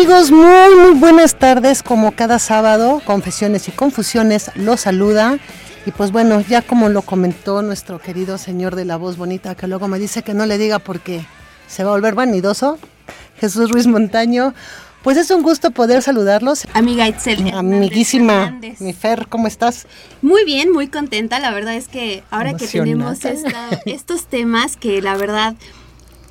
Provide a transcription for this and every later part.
Amigos, muy, muy buenas tardes, como cada sábado, Confesiones y Confusiones los saluda. Y pues bueno, ya como lo comentó nuestro querido señor de la voz bonita, que luego me dice que no le diga porque se va a volver vanidoso, Jesús Ruiz Montaño. Pues es un gusto poder saludarlos. Amiga Itzel. Amiguísima, Hernández. mi Fer, ¿cómo estás? Muy bien, muy contenta. La verdad es que ahora que tenemos esta- estos temas que la verdad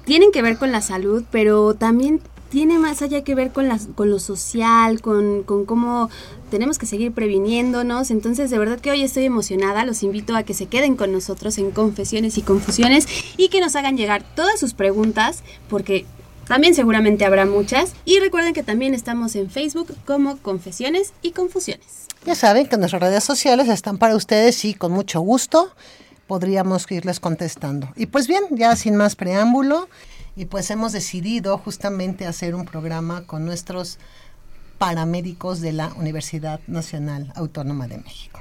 tienen que ver con la salud, pero también tiene más allá que ver con, las, con lo social, con, con cómo tenemos que seguir previniéndonos. Entonces, de verdad que hoy estoy emocionada. Los invito a que se queden con nosotros en Confesiones y Confusiones y que nos hagan llegar todas sus preguntas, porque también seguramente habrá muchas. Y recuerden que también estamos en Facebook como Confesiones y Confusiones. Ya saben que nuestras redes sociales están para ustedes y con mucho gusto podríamos irles contestando. Y pues bien, ya sin más preámbulo, y pues hemos decidido justamente hacer un programa con nuestros paramédicos de la Universidad Nacional Autónoma de México.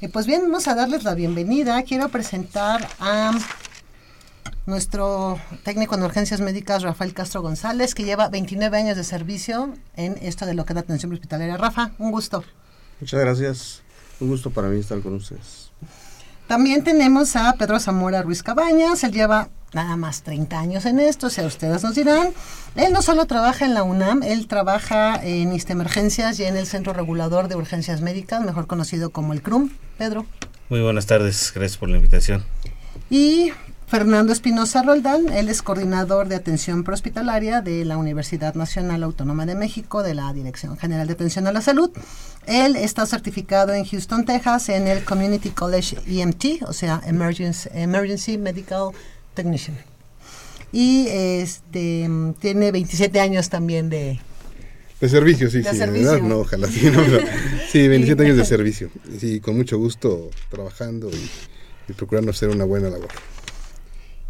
Y pues bien, vamos a darles la bienvenida. Quiero presentar a nuestro técnico en urgencias médicas, Rafael Castro González, que lleva 29 años de servicio en esto de lo que es la atención hospitalaria. Rafa, un gusto. Muchas gracias. Un gusto para mí estar con ustedes. También tenemos a Pedro Zamora Ruiz Cabañas, él lleva nada más 30 años en esto, o sea, ustedes nos dirán. Él no solo trabaja en la UNAM, él trabaja en Emergencias y en el Centro Regulador de Urgencias Médicas, mejor conocido como el CRUM. Pedro. Muy buenas tardes, gracias por la invitación. Y Fernando Espinosa Roldán, él es coordinador de atención prehospitalaria de la Universidad Nacional Autónoma de México, de la Dirección General de Atención a la Salud. Él está certificado en Houston, Texas, en el Community College EMT, o sea, Emergency, Emergency Medical Technician. Y este tiene 27 años también de... De servicio, sí, De sí, servicio. ¿verdad? No, ojalá sí, no, pero- sí, 27 años de servicio. Sí, con mucho gusto trabajando y, y procurando hacer una buena labor.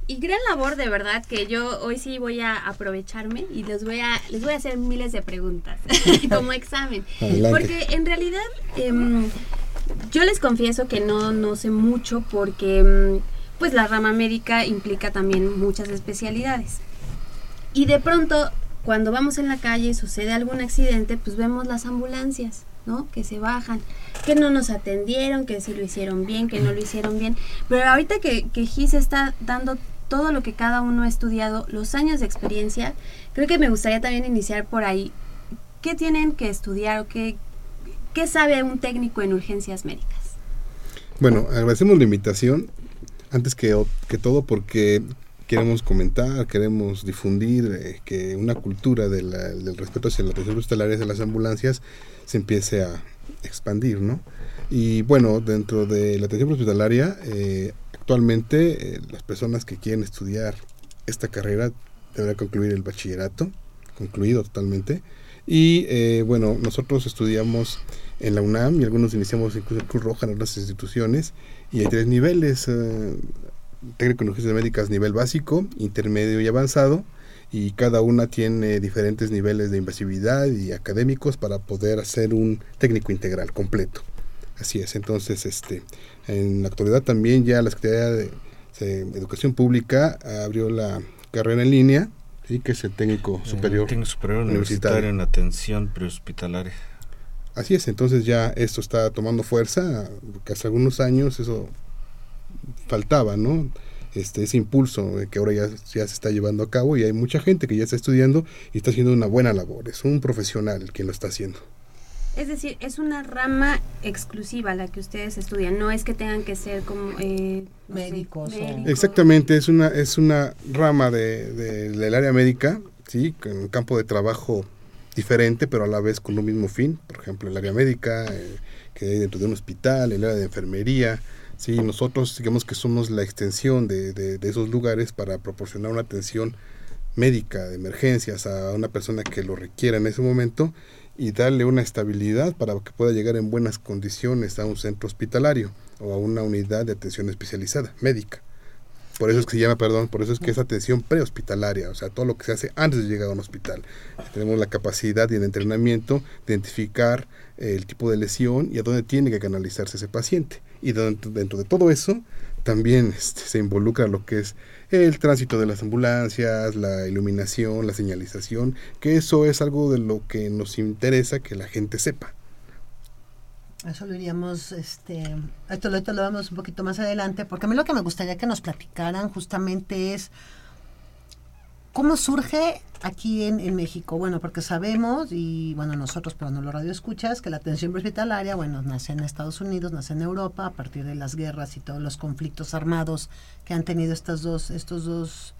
Y gran labor de verdad que yo hoy sí voy a aprovecharme y les voy a les voy a hacer miles de preguntas como examen. Adelante. Porque en realidad em, yo les confieso que no, no sé mucho porque em, pues la rama médica implica también muchas especialidades. Y de pronto cuando vamos en la calle y sucede algún accidente, pues vemos las ambulancias, ¿no? Que se bajan, que no nos atendieron, que sí lo hicieron bien, que no lo hicieron bien. Pero ahorita que, que Gis está dando todo lo que cada uno ha estudiado, los años de experiencia, creo que me gustaría también iniciar por ahí. ¿Qué tienen que estudiar o qué, qué sabe un técnico en urgencias médicas? Bueno, agradecemos la invitación, antes que, que todo, porque queremos comentar, queremos difundir eh, que una cultura de la- del respeto hacia la atención hospitalaria de las ambulancias se empiece a expandir, ¿no? Y bueno, dentro de la atención hospitalaria, eh, actualmente eh, las personas que quieren estudiar esta carrera deberán concluir el bachillerato, concluido totalmente. Y eh, bueno, nosotros estudiamos en la UNAM y algunos iniciamos incluso en Cruz Roja en otras instituciones y hay tres niveles, eh, técnico en urgencias médicas nivel básico, intermedio y avanzado y cada una tiene diferentes niveles de invasividad y académicos para poder hacer un técnico integral completo. Así es, entonces este en la actualidad también ya la Secretaría de eh, Educación Pública abrió la carrera en línea, ¿sí? que es el técnico superior. Eh, técnico superior universitario. universitario en atención prehospitalaria. Así es, entonces ya esto está tomando fuerza, porque hace algunos años eso faltaba, ¿no? Este, ese impulso que ahora ya, ya se está llevando a cabo y hay mucha gente que ya está estudiando y está haciendo una buena labor, es un profesional quien lo está haciendo. Es decir, es una rama exclusiva la que ustedes estudian, no es que tengan que ser como eh, no sé, Médicos. Exactamente, es una, es una rama de, de- del área médica, ¿sí? un campo de trabajo diferente, pero a la vez con un mismo fin. Por ejemplo, el área médica, eh, que hay dentro de un hospital, el área de enfermería. ¿sí? Nosotros, digamos que somos la extensión de, de- de esos lugares para proporcionar una atención médica de emergencias a una persona que lo requiera en ese momento y darle una estabilidad para que pueda llegar en buenas condiciones a un centro hospitalario o a una unidad de atención especializada médica. Por eso es que se llama, perdón, por eso es que es atención prehospitalaria, o sea, todo lo que se hace antes de llegar a un hospital. Tenemos la capacidad y el entrenamiento de identificar el tipo de lesión y a dónde tiene que canalizarse ese paciente. Y dentro, dentro de todo eso también este, se involucra lo que es el tránsito de las ambulancias, la iluminación, la señalización, que eso es algo de lo que nos interesa que la gente sepa. Eso lo iríamos, este, esto lo, esto lo vamos un poquito más adelante, porque a mí lo que me gustaría que nos platicaran justamente es cómo surge aquí en, en México. Bueno, porque sabemos, y bueno, nosotros, pero no lo radio escuchas, que la atención hospitalaria, bueno, nace en Estados Unidos, nace en Europa, a partir de las guerras y todos los conflictos armados que han tenido estas dos, estos dos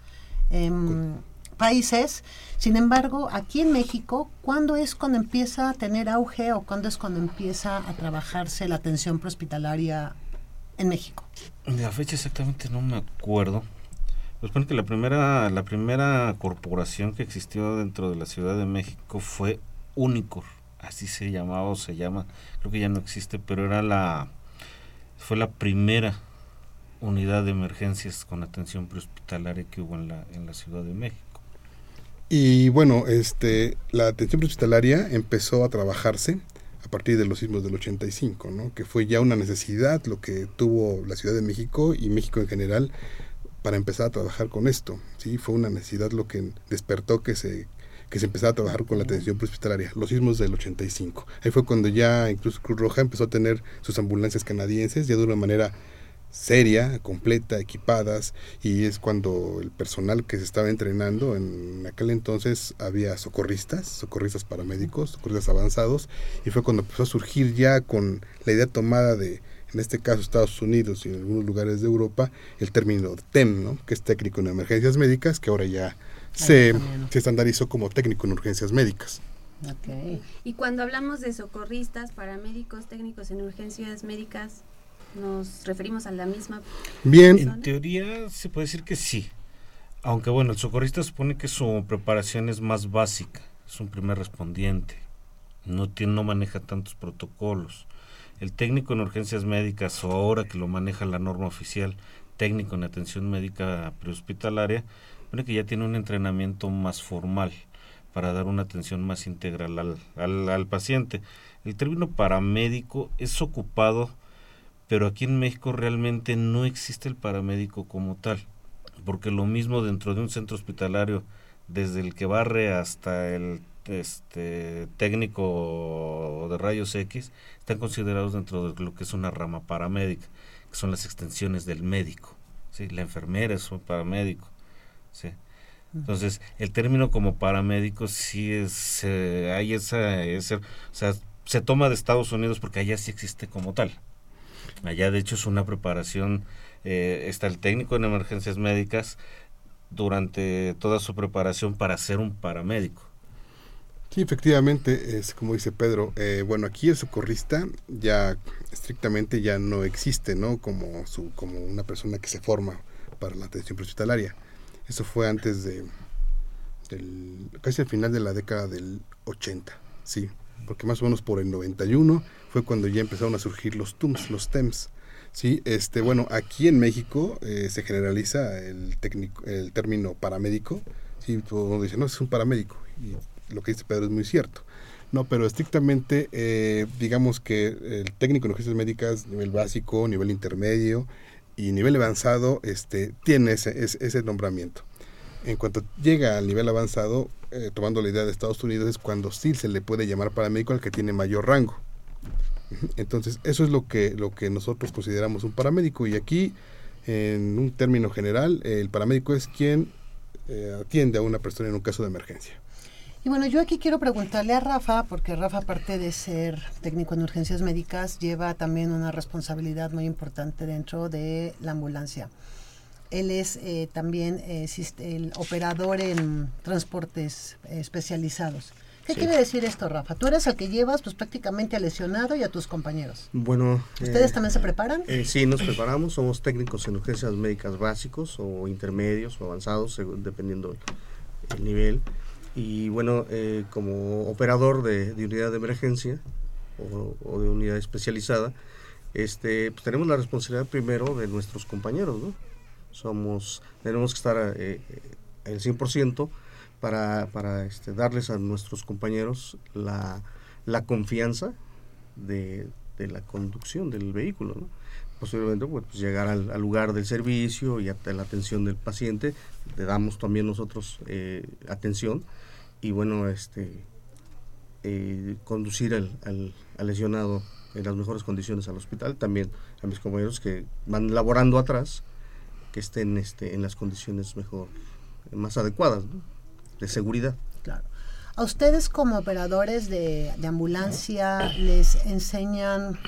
em, países. Sin embargo, aquí en México, ¿cuándo es cuando empieza a tener auge o cuándo es cuando empieza a trabajarse la atención prehospitalaria en México? La fecha exactamente no me acuerdo. Pues que la primera, la primera corporación que existió dentro de la Ciudad de México fue Unicor, así se llamaba o se llama, creo que ya no existe, pero era la, fue la primera unidad de emergencias con atención prehospitalaria que hubo en la, en la Ciudad de México. Y bueno, este, la atención hospitalaria empezó a trabajarse a partir de los sismos del 85, ¿no? que fue ya una necesidad lo que tuvo la Ciudad de México y México en general para empezar a trabajar con esto. ¿sí? Fue una necesidad lo que despertó que se, que se empezara a trabajar con la atención hospitalaria, los sismos del 85. Ahí fue cuando ya incluso Cruz Roja empezó a tener sus ambulancias canadienses ya de una manera seria, completa, equipadas, y es cuando el personal que se estaba entrenando, en aquel entonces había socorristas, socorristas paramédicos, socorristas avanzados, y fue cuando empezó a surgir ya con la idea tomada de, en este caso Estados Unidos y en algunos lugares de Europa, el término TEM, ¿no? que es técnico en emergencias médicas, que ahora ya se, se estandarizó como técnico en urgencias médicas. Ok. Y cuando hablamos de socorristas, paramédicos, técnicos en urgencias médicas, nos referimos a la misma. Bien, En teoría se puede decir que sí. Aunque bueno, el socorrista supone que su preparación es más básica, es un primer respondiente, no tiene, no maneja tantos protocolos. El técnico en urgencias médicas o ahora que lo maneja la norma oficial, técnico en atención médica prehospitalaria, supone que ya tiene un entrenamiento más formal para dar una atención más integral al, al, al paciente. El término paramédico es ocupado pero aquí en México realmente no existe el paramédico como tal, porque lo mismo dentro de un centro hospitalario, desde el que barre hasta el este técnico de rayos X, están considerados dentro de lo que es una rama paramédica, que son las extensiones del médico, ¿sí? la enfermera es un paramédico, ¿sí? Entonces, el término como paramédico sí es, eh, hay esa, ese- o sea, se toma de Estados Unidos porque allá sí existe como tal. Allá de hecho es una preparación, eh, está el técnico en emergencias médicas durante toda su preparación para ser un paramédico. Sí, efectivamente, es como dice Pedro. eh, bueno, aquí el socorrista ya estrictamente ya no existe, ¿no? Como su, como una persona que se forma para la atención hospitalaria. Eso fue antes de casi al final de la década del 80, sí, porque más o menos por el 91 fue cuando ya empezaron a surgir los TUMS, los TEMS. Sí, este, bueno, aquí en México eh, se generaliza el técnico, el término paramédico. Sí, todo el mundo dice, no, es un paramédico. Y lo que dice Pedro es muy cierto. No, pero estrictamente, eh, digamos que el técnico en urgencias médicas, nivel básico, nivel intermedio y nivel avanzado, este, tiene ese, ese, ese nombramiento. En cuanto llega al nivel avanzado, eh, tomando la idea de Estados Unidos, es cuando sí se le puede llamar paramédico al que tiene mayor rango. Entonces, eso es lo que, lo que nosotros consideramos un paramédico. Y aquí, en un término general, el paramédico es quien eh, atiende a una persona en un caso de emergencia. Y bueno, yo aquí quiero preguntarle a Rafa, porque Rafa, aparte de ser técnico en urgencias médicas, lleva también una responsabilidad muy importante dentro de la ambulancia. Él es eh, también eh, el operador en transportes eh, especializados. ¿Qué Sí. quiere decir esto, Rafa? Tú eres el que llevas pues prácticamente al lesionado y a tus compañeros. Bueno, ¿Ustedes eh, también se preparan? eh, sí, nos preparamos, somos técnicos en urgencias médicas básicos o intermedios o avanzados, según- dependiendo el nivel. Y bueno, eh, como operador de, de unidad de emergencia o, o de unidad especializada, este, pues tenemos la responsabilidad primero de nuestros compañeros, ¿no? Somos, tenemos que estar eh, eh, el 100% para, para este, darles a nuestros compañeros la, la confianza de, de la conducción del vehículo, ¿no? Posiblemente pues, llegar al, lugar del servicio y a la atención del paciente, le damos también nosotros eh, atención y bueno, este eh, conducir al- al lesionado en las mejores condiciones al hospital, también a mis compañeros que van laborando atrás, que estén este, en las condiciones mejor, más adecuadas, ¿no? de seguridad. Claro. ¿A ustedes como operadores de, de ambulancia les enseñan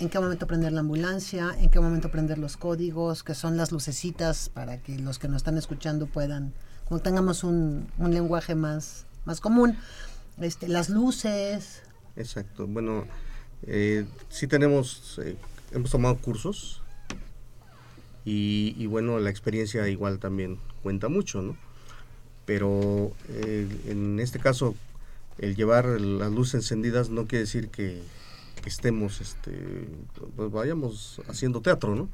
en qué momento prender la ambulancia, en qué momento prender los códigos, que son las lucecitas para que los que nos están escuchando puedan, como tengamos un, un lenguaje más, más común, este, las luces, Exacto. Bueno, eh, sí tenemos, eh, hemos tomado cursos y, bueno, la experiencia igual también cuenta mucho, ¿no? Pero eh, en este caso, el llevar las luces encendidas no quiere decir que, estemos, este, pues vayamos haciendo teatro, ¿no?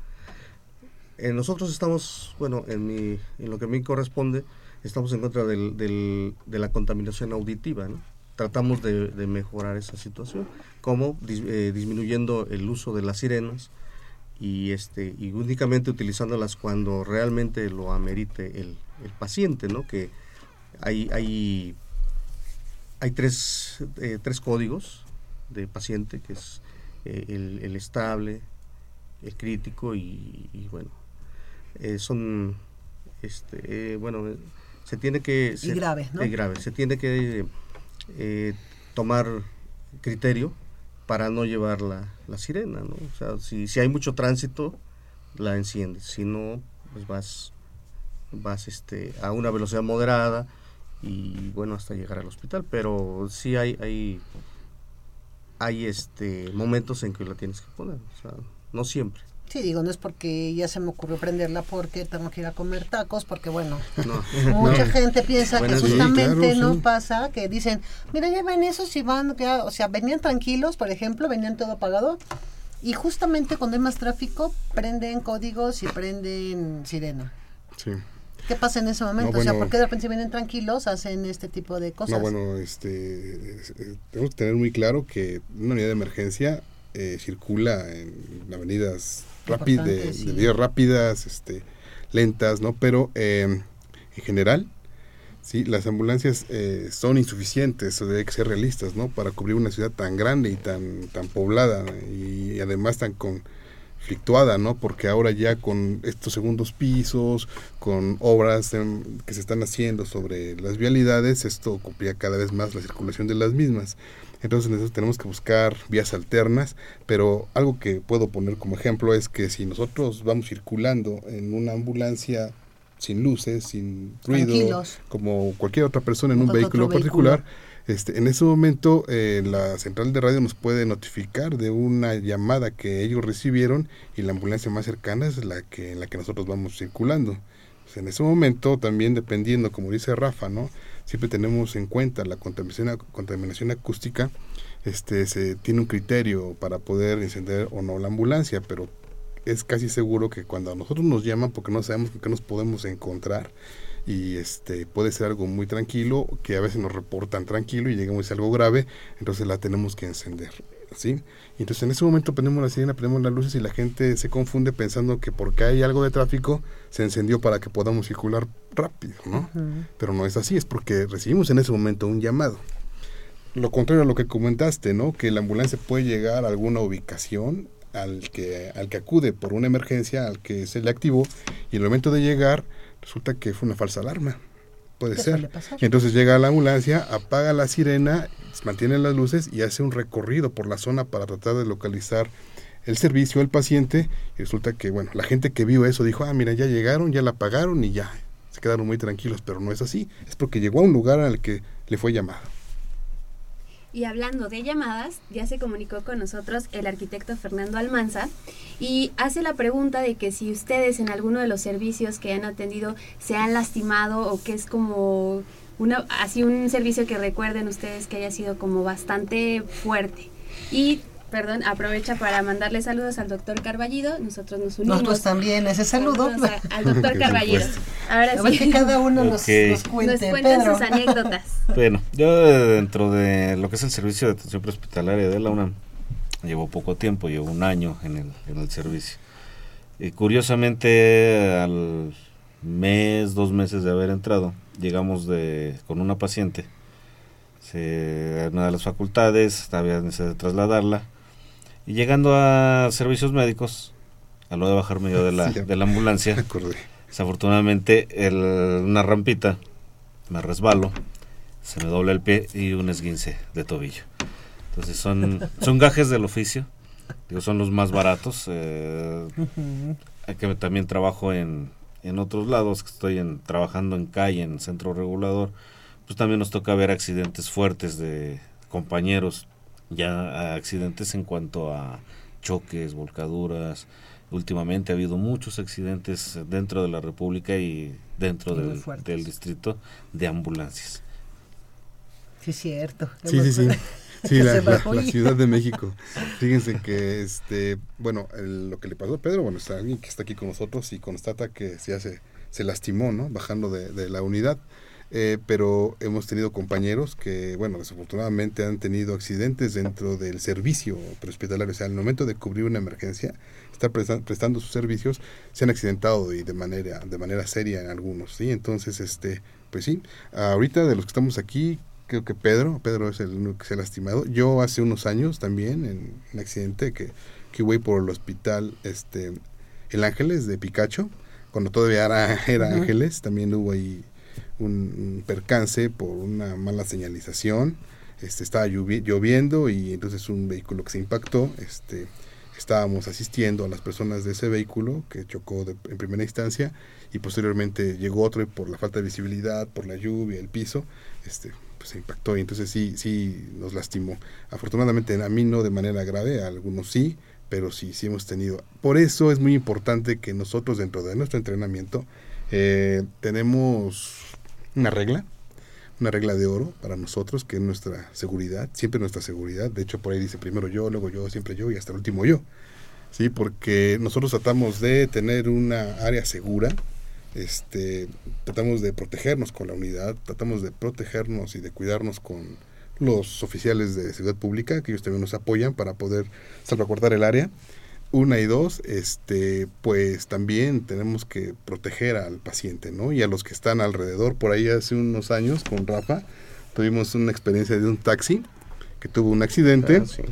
Eh, nosotros estamos, bueno, en, mi, en lo que a mí corresponde, estamos en contra del, del- de la contaminación auditiva, ¿no? Tratamos de, de mejorar esa situación, como dis- eh, disminuyendo el uso de las sirenas y, este, y únicamente utilizándolas cuando realmente lo amerite el, el paciente, ¿no? Que hay, hay, hay tres, eh, tres códigos de paciente, que es eh, el, el estable, el crítico y, y bueno, eh, son, este, eh, bueno, se tiene que... se- y grave, se tiene que tomar criterio para no llevar la, sirena, ¿no? O sea, si, si hay mucho tránsito, la enciendes, si no, pues vas, vas este, a una velocidad moderada y bueno, hasta llegar al hospital, pero sí hay, hay, hay este, momentos en que la tienes que poner, o sea, no siempre. Sí, digo, no es porque ya se me ocurrió prenderla porque tengo que ir a comer tacos, porque bueno, No. mucha No. gente piensa Bueno, que sí, justamente claro, no sí. pasa, que dicen, mira, ya ven esos y van, ya", o sea, venían tranquilos, por ejemplo, venían todo apagado, y justamente cuando hay más tráfico, prenden códigos y prenden sirena. Sí. ¿Qué pasa en ese momento? No, o sea, bueno. ¿por qué de repente si vienen tranquilos hacen este tipo de cosas? No, bueno, este, es- es- tenemos que tener muy claro que una unidad de emergencia eh, circula en avenidas rápidas, de, sí. de vías rápidas, este, lentas, ¿no? Pero eh, en general, sí, las ambulancias eh, son insuficientes, hay que ser realistas, ¿no? Para cubrir una ciudad tan grande y tan, tan poblada y además tan conflictuada, ¿no? Porque ahora ya con estos segundos pisos, con obras em, que se están haciendo sobre las vialidades, esto complica cada vez más la circulación de las mismas. Entonces nosotros tenemos que buscar vías alternas, pero algo que puedo poner como ejemplo es que si nosotros vamos circulando en una ambulancia sin luces, sin ruido, Tranquilos. como cualquier otra persona en un vehículo particular, este, en ese momento eh, la central de radio nos puede notificar de una llamada que ellos recibieron y la ambulancia más cercana es la que en la que nosotros vamos circulando. Pues, en ese momento también dependiendo, como dice Rafa, ¿no? Siempre tenemos en cuenta la contaminación, ac- contaminación acústica, este, se tiene un criterio para poder encender o no la ambulancia, pero es casi seguro que cuando a nosotros nos llaman porque no sabemos con qué nos podemos encontrar y este puede ser algo muy tranquilo que a veces nos reportan tranquilo y llegamos a algo grave entonces la tenemos que encender ¿sí? Y entonces en ese momento prendemos la sirena prendemos las luces y la gente se confunde pensando que porque hay algo de tráfico se encendió para que podamos circular rápido ¿no? pero no es así es porque recibimos en ese momento un llamado lo contrario a lo que comentaste, ¿no? Que la ambulancia puede llegar a alguna ubicación al que, al que acude por una emergencia, al que se le activó, y en el momento de llegar resulta que fue una falsa alarma. Puede ¿Qué ser. pasar? Entonces llega la ambulancia, apaga la sirena, mantiene las luces y hace un recorrido por la zona para tratar de localizar el servicio al paciente. Y resulta que, bueno, la gente que vio eso dijo, ah, mira, ya llegaron, ya la apagaron y ya. Se quedaron muy tranquilos, pero no es así. Es porque llegó a un lugar al que le fue llamado. Y hablando de llamadas, ya se comunicó con nosotros el arquitecto Fernando Almanza y hace la pregunta de que si ustedes en alguno de los servicios que han atendido se han lastimado o que es como una así un servicio que recuerden ustedes que haya sido como bastante fuerte. Y perdón, aprovecha para mandarle saludos al doctor Carballido, nosotros nos unimos. Nosotros también ese saludo. A- al doctor Carballido. Ahora A ver sí. que cada uno nos, nos cuente. Nos cuentan Pedro. sus anécdotas. Bueno, yo dentro de lo que es el servicio de atención prehospitalaria de la UNAM, llevo poco tiempo, llevo un año en el, en el servicio. Y curiosamente, al mes, dos meses de haber entrado, llegamos de, con una paciente, se, una de las facultades, había necesidad de trasladarla, y llegando a servicios médicos, a lo de bajarme yo de la, Sí, de la ambulancia. Desafortunadamente, el, una rampita, me resbalo, se me dobla el pie y un esguince de tobillo. Entonces son, son gajes del oficio, digo, son los más baratos. eh, que también trabajo en, en otros lados, que estoy en, trabajando en calle, en centro regulador, pues también nos toca ver accidentes fuertes de compañeros, ya accidentes en cuanto a choques, volcaduras. Últimamente ha habido muchos accidentes dentro de la República y dentro del, del distrito de ambulancias. Sí, cierto. Sí, sí, sí. La, Ciudad de México. Fíjense que, este, bueno, el- lo que le pasó a Pedro, bueno, está alguien que está aquí con nosotros y constata que ya se, se lastimó, ¿no? Bajando de, de la unidad. Eh, pero hemos tenido compañeros que, bueno, desafortunadamente han tenido accidentes dentro del servicio prehospitalario. O sea, al momento de cubrir una emergencia, estar presta- prestando sus servicios, se han accidentado y de manera, de manera seria en algunos, ¿sí? Entonces, este, pues sí, ahorita de los que estamos aquí, creo que Pedro, Pedro es el único que se ha lastimado. Yo hace unos años también, en un accidente que, que voy por el hospital, este, el Ángeles de Picacho, cuando todavía era, era. Ángeles, también hubo ahí un, percance por una mala señalización. Este, estaba llovi- lloviendo y entonces un vehículo que se impactó, este, estábamos asistiendo a las personas de ese vehículo que chocó de- en primera instancia y posteriormente llegó otro por la falta de visibilidad, por la lluvia, el piso, este, pues se impactó y entonces sí, sí nos lastimó. Afortunadamente a mí no de manera grave, a algunos sí, pero sí, sí hemos tenido. Por eso es muy importante que nosotros dentro de nuestro entrenamiento eh, tenemos una regla, una regla de oro para nosotros, que es nuestra seguridad, siempre nuestra seguridad. De hecho, por ahí dice primero yo, luego yo, siempre yo y hasta el último yo. Sí, porque nosotros tratamos de tener una área segura, este, tratamos de protegernos con la unidad, tratamos de protegernos y de cuidarnos con los oficiales de seguridad pública, que ellos también nos apoyan para poder salvaguardar el área. Una y dos, este, pues también tenemos que proteger al paciente, ¿no? Y a los que están alrededor. Por ahí hace unos años con Rafa tuvimos una experiencia de un taxi que tuvo un accidente. Ah, sí.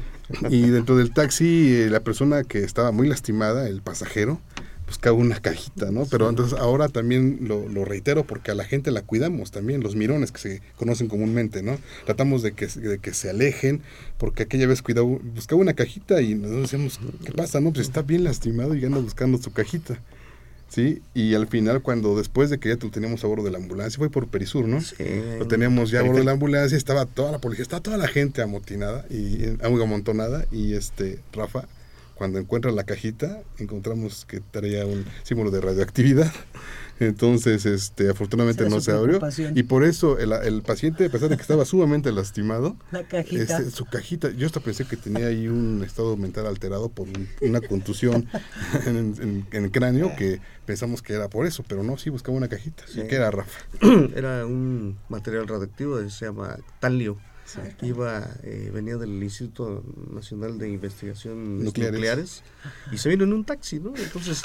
Y dentro del taxi, eh, la persona que estaba muy lastimada, el pasajero, buscaba una cajita, ¿no? Pero entonces ahora también lo, lo reitero porque a la gente la cuidamos también, los mirones que se conocen comúnmente, ¿no? Tratamos de que, de que se alejen porque aquella vez cuidaba, buscaba una cajita y nosotros decíamos, ¿qué pasa? No, pues está bien lastimado y anda buscando su cajita. ¿Sí? Y al final, cuando después de que ya lo teníamos a bordo de la ambulancia, fue por Perisur, ¿no? Sí. Lo teníamos ya a bordo de la ambulancia, estaba toda la policía, estaba toda la gente amotinada y eh, amontonada y este Rafa cuando encuentra la cajita encontramos que traía un símbolo de radioactividad. Entonces, este afortunadamente Esa no se abrió y por eso el, el paciente a pesar de que estaba sumamente lastimado, La cajita. este, su cajita, yo hasta pensé que tenía ahí un estado mental alterado por un- una contusión en, en- en el cráneo que pensamos que era por eso, pero no, sí buscaba una cajita. Sí. ¿Y qué era Rafa? Era un material radioactivo, se llama talio. Iba, eh, venía del Instituto Nacional de Investigaciones Nucleares. Nucleares. y se vino en un taxi, ¿no? Entonces,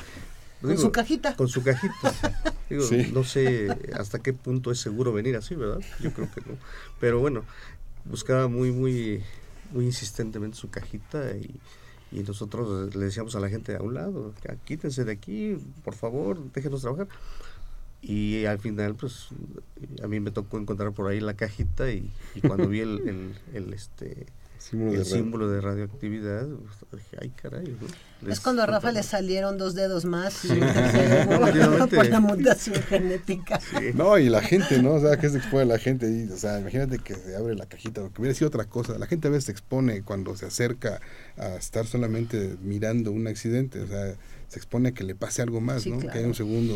Con su cajita. Con su cajita. Digo, Sí. no sé hasta qué punto es seguro venir así, ¿verdad? Yo creo que no. Pero bueno, buscaba muy, muy, muy insistentemente su cajita y, y nosotros le decíamos a la gente a un lado, "Ya, quítense de aquí, por favor, déjenos trabajar. Y al final pues a mí me tocó encontrar por ahí la cajita y, y cuando vi el, el, el, este Símbolo el de radio. símbolo de radioactividad pues, dije ay caray ¿no? Es Les- cuando a Rafa le salieron dos dedos más y tercero por la mutación genética. Sí. No, y la gente, ¿no? O sea, que se expone la gente. Y, o sea, imagínate que se abre la cajita, que hubiera sido otra cosa. La gente a veces se expone cuando se acerca a estar solamente mirando un accidente. O sea, se expone a que le pase algo más, Sí, ¿no? claro. Que haya un segundo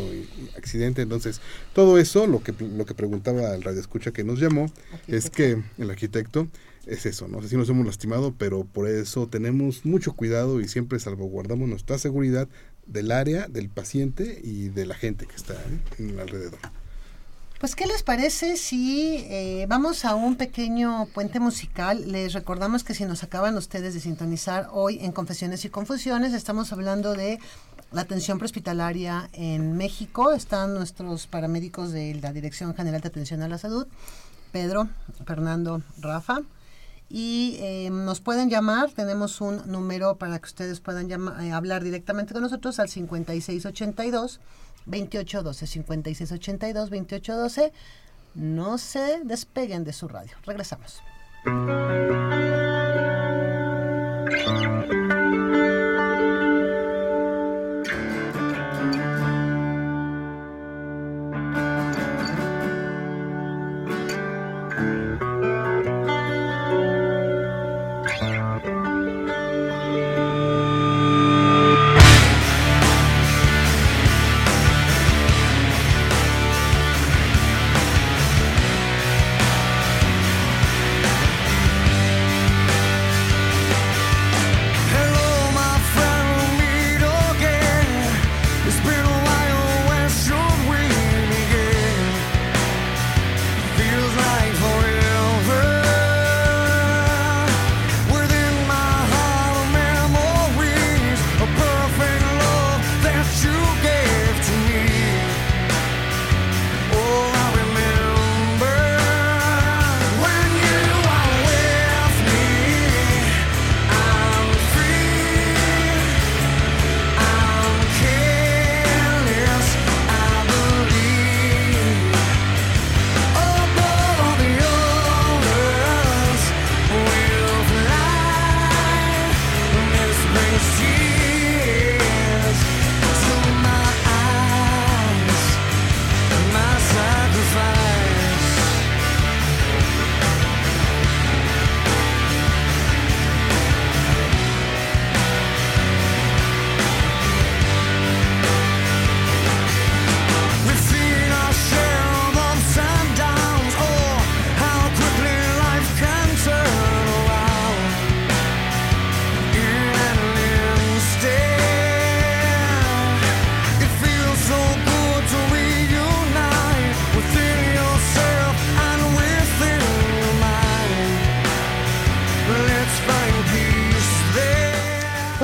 accidente. Entonces, todo eso, lo que, lo que preguntaba el radioescucha que nos llamó, es que el arquitecto es eso, ¿no? O sea, sí nos hemos lastimado, pero por eso tenemos mucho cuidado y siempre salvaguardamos nuestra seguridad del área, del paciente y de la gente que está ¿eh? en el alrededor. Pues, ¿qué les parece si eh, vamos a un pequeño puente musical? Les recordamos que si nos acaban ustedes de sintonizar hoy en Confesiones y Confusiones, estamos hablando de la atención prehospitalaria en México. Están nuestros paramédicos de la Dirección General de Atención a la Salud, Pedro, Fernando, Rafa. Y eh, nos pueden llamar, tenemos un número para que ustedes puedan eh, hablar directamente con nosotros al 5682 2812 5682 2812. No se despeguen de su radio. Regresamos.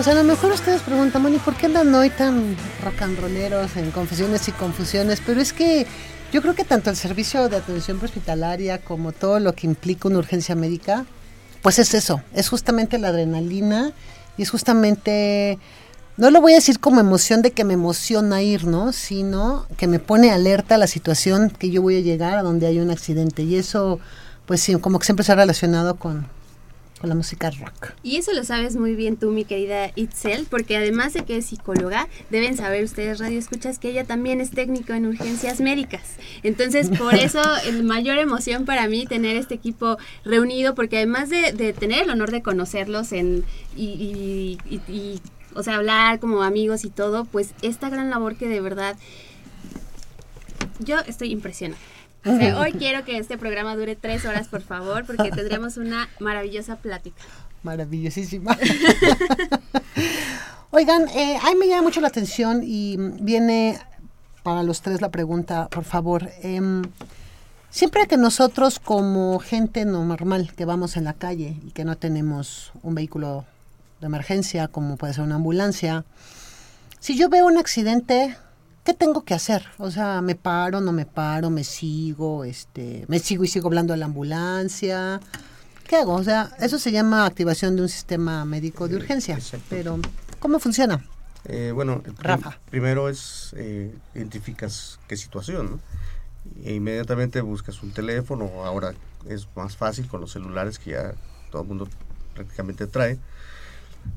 Pues a lo mejor ustedes preguntan, Moni, ¿por qué andan hoy tan rolleros en confesiones y confusiones? Pero es que yo creo que tanto el servicio de atención prehospitalaria como todo lo que implica una urgencia médica, pues es eso, es justamente la adrenalina y es justamente, no lo voy a decir como emoción de que me emociona ir, ¿no? Sino que me pone alerta a la situación que yo voy a llegar a donde hay un accidente y eso, pues sí, como que siempre se ha relacionado con, con la música rock. Y eso lo sabes muy bien tú, mi querida Itzel, porque además de que es psicóloga, deben saber ustedes, radio escuchas, que ella también es técnico en urgencias médicas. Entonces, por eso, el mayor emoción para mí tener este equipo reunido, porque además de, de tener el honor de conocerlos en, y, y- y- y, o sea, hablar como amigos y todo, pues esta gran labor que de verdad yo estoy impresionada. O sea, hoy quiero que este programa dure tres horas, por favor, porque tendremos una maravillosa plática. Maravillosísima. Oigan, eh, a mí me llama mucho la atención y viene para los tres la pregunta, por favor. em, siempre que nosotros como gente normal que vamos en la calle y que no tenemos un vehículo de emergencia, como puede ser una ambulancia, si yo veo un accidente, ¿qué tengo que hacer? O sea, me paro, no me paro, me sigo, este, me sigo y sigo hablando de la ambulancia. ¿Qué hago? O sea, eso se llama activación de un sistema médico de urgencia. Pero, ¿cómo funciona? Eh, bueno, Rafa. primero es eh, identificas qué situación, ¿no? E inmediatamente buscas un teléfono, ahora es más fácil con los celulares que ya todo el mundo prácticamente trae.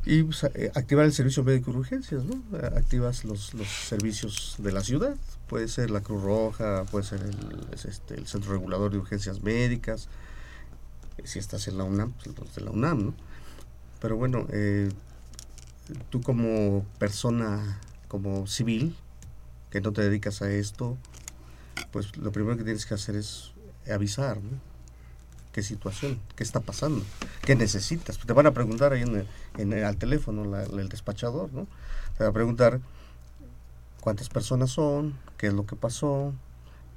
Y pues, eh, activar el servicio médico de urgencias, ¿no? Activas los, los servicios de la ciudad, puede ser la Cruz Roja, puede ser el, es este, Centro Regulador de Urgencias Médicas, si estás en la UNAM, pues de la UNAM, ¿no? Pero bueno, eh, tú como persona, como civil, que no te dedicas a esto, pues lo primero que tienes que hacer es avisar, ¿no? ¿Qué situación? ¿Qué está pasando? ¿Qué necesitas? Te van a preguntar ahí en en al teléfono, el despachador, ¿no? Te va a preguntar cuántas personas son, qué es lo que pasó,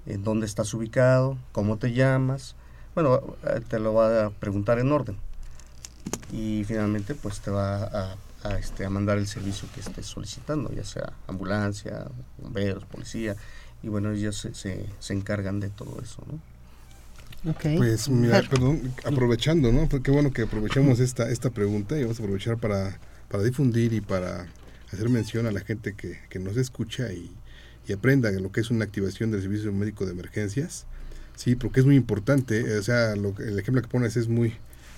en dónde estás ubicado, cómo te llamas. Bueno, eh, te lo va a preguntar en orden. Y finalmente, pues te va este, a mandar el servicio que estés solicitando, ya sea ambulancia, bomberos, policía. Y bueno, ellos se, se, se encargan de todo eso, ¿no? Ok. Pues mira, perdón, aprovechando, ¿no? Porque bueno que aprovechamos esta, esta pregunta y vamos a aprovechar para, para difundir y para hacer mención a la gente que, que nos escucha y, y aprenda lo que es una activación del servicio médico de emergencias. Sí, porque es muy importante, eh, o sea, lo el ejemplo que pones es muy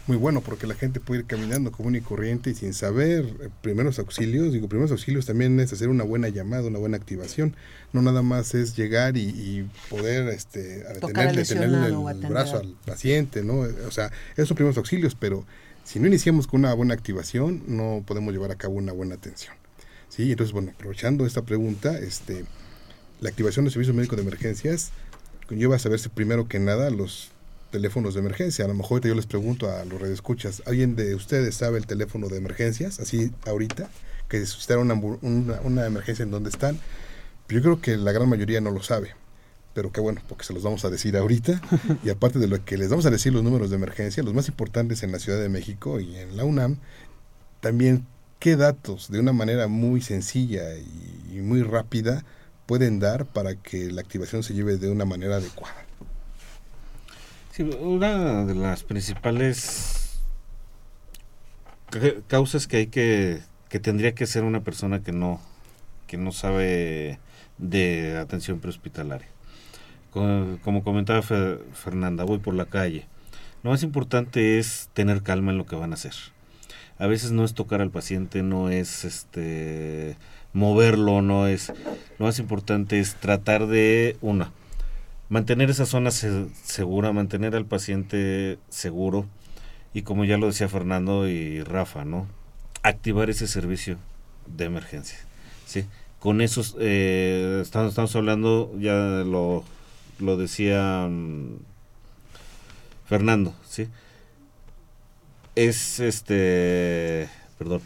muy bueno porque la gente puede ir caminando común y corriente y sin saber eh, primeros auxilios, digo, primeros auxilios también es hacer una buena llamada, una buena activación, no nada más es llegar y, y poder este, detenerle, el brazo al- al paciente, ¿no? O sea, esos son primeros auxilios, pero si no iniciamos con una buena activación, no podemos llevar a cabo una buena atención. Sí, entonces, bueno, aprovechando esta pregunta, este, la activación del servicio médico de emergencias conlleva saberse primero que nada los teléfonos de emergencia. A lo mejor ahorita yo les pregunto a los radioescuchas, ¿alguien de ustedes sabe el teléfono de emergencias? Así ahorita, que suscitar una, una, una emergencia en donde están. Yo creo que la gran mayoría no lo sabe. Pero qué bueno, porque se los vamos a decir ahorita. Y aparte de lo que les vamos a decir los números de emergencia, los más importantes en la Ciudad de México y en la UNAM, también qué datos de una manera muy sencilla y muy rápida pueden dar para que la activación se lleve de una manera adecuada. Una de las principales ca- causas que hay que que tendría que ser una persona que no que no sabe de atención prehospitalaria. Co- Como comentaba Fe- Fernanda, voy por la calle. Lo más importante es tener calma en lo que van a hacer. A veces no es tocar al paciente, no es este moverlo, no es lo más importante es tratar de una mantener esa zona se- segura, mantener al paciente seguro y como ya lo decía Fernando y Rafa, ¿no? Activar ese servicio de emergencia, ¿sí? Con esos, eh, estamos, estamos hablando, ya lo, lo decía mm, Fernando, ¿sí? Es este, perdón.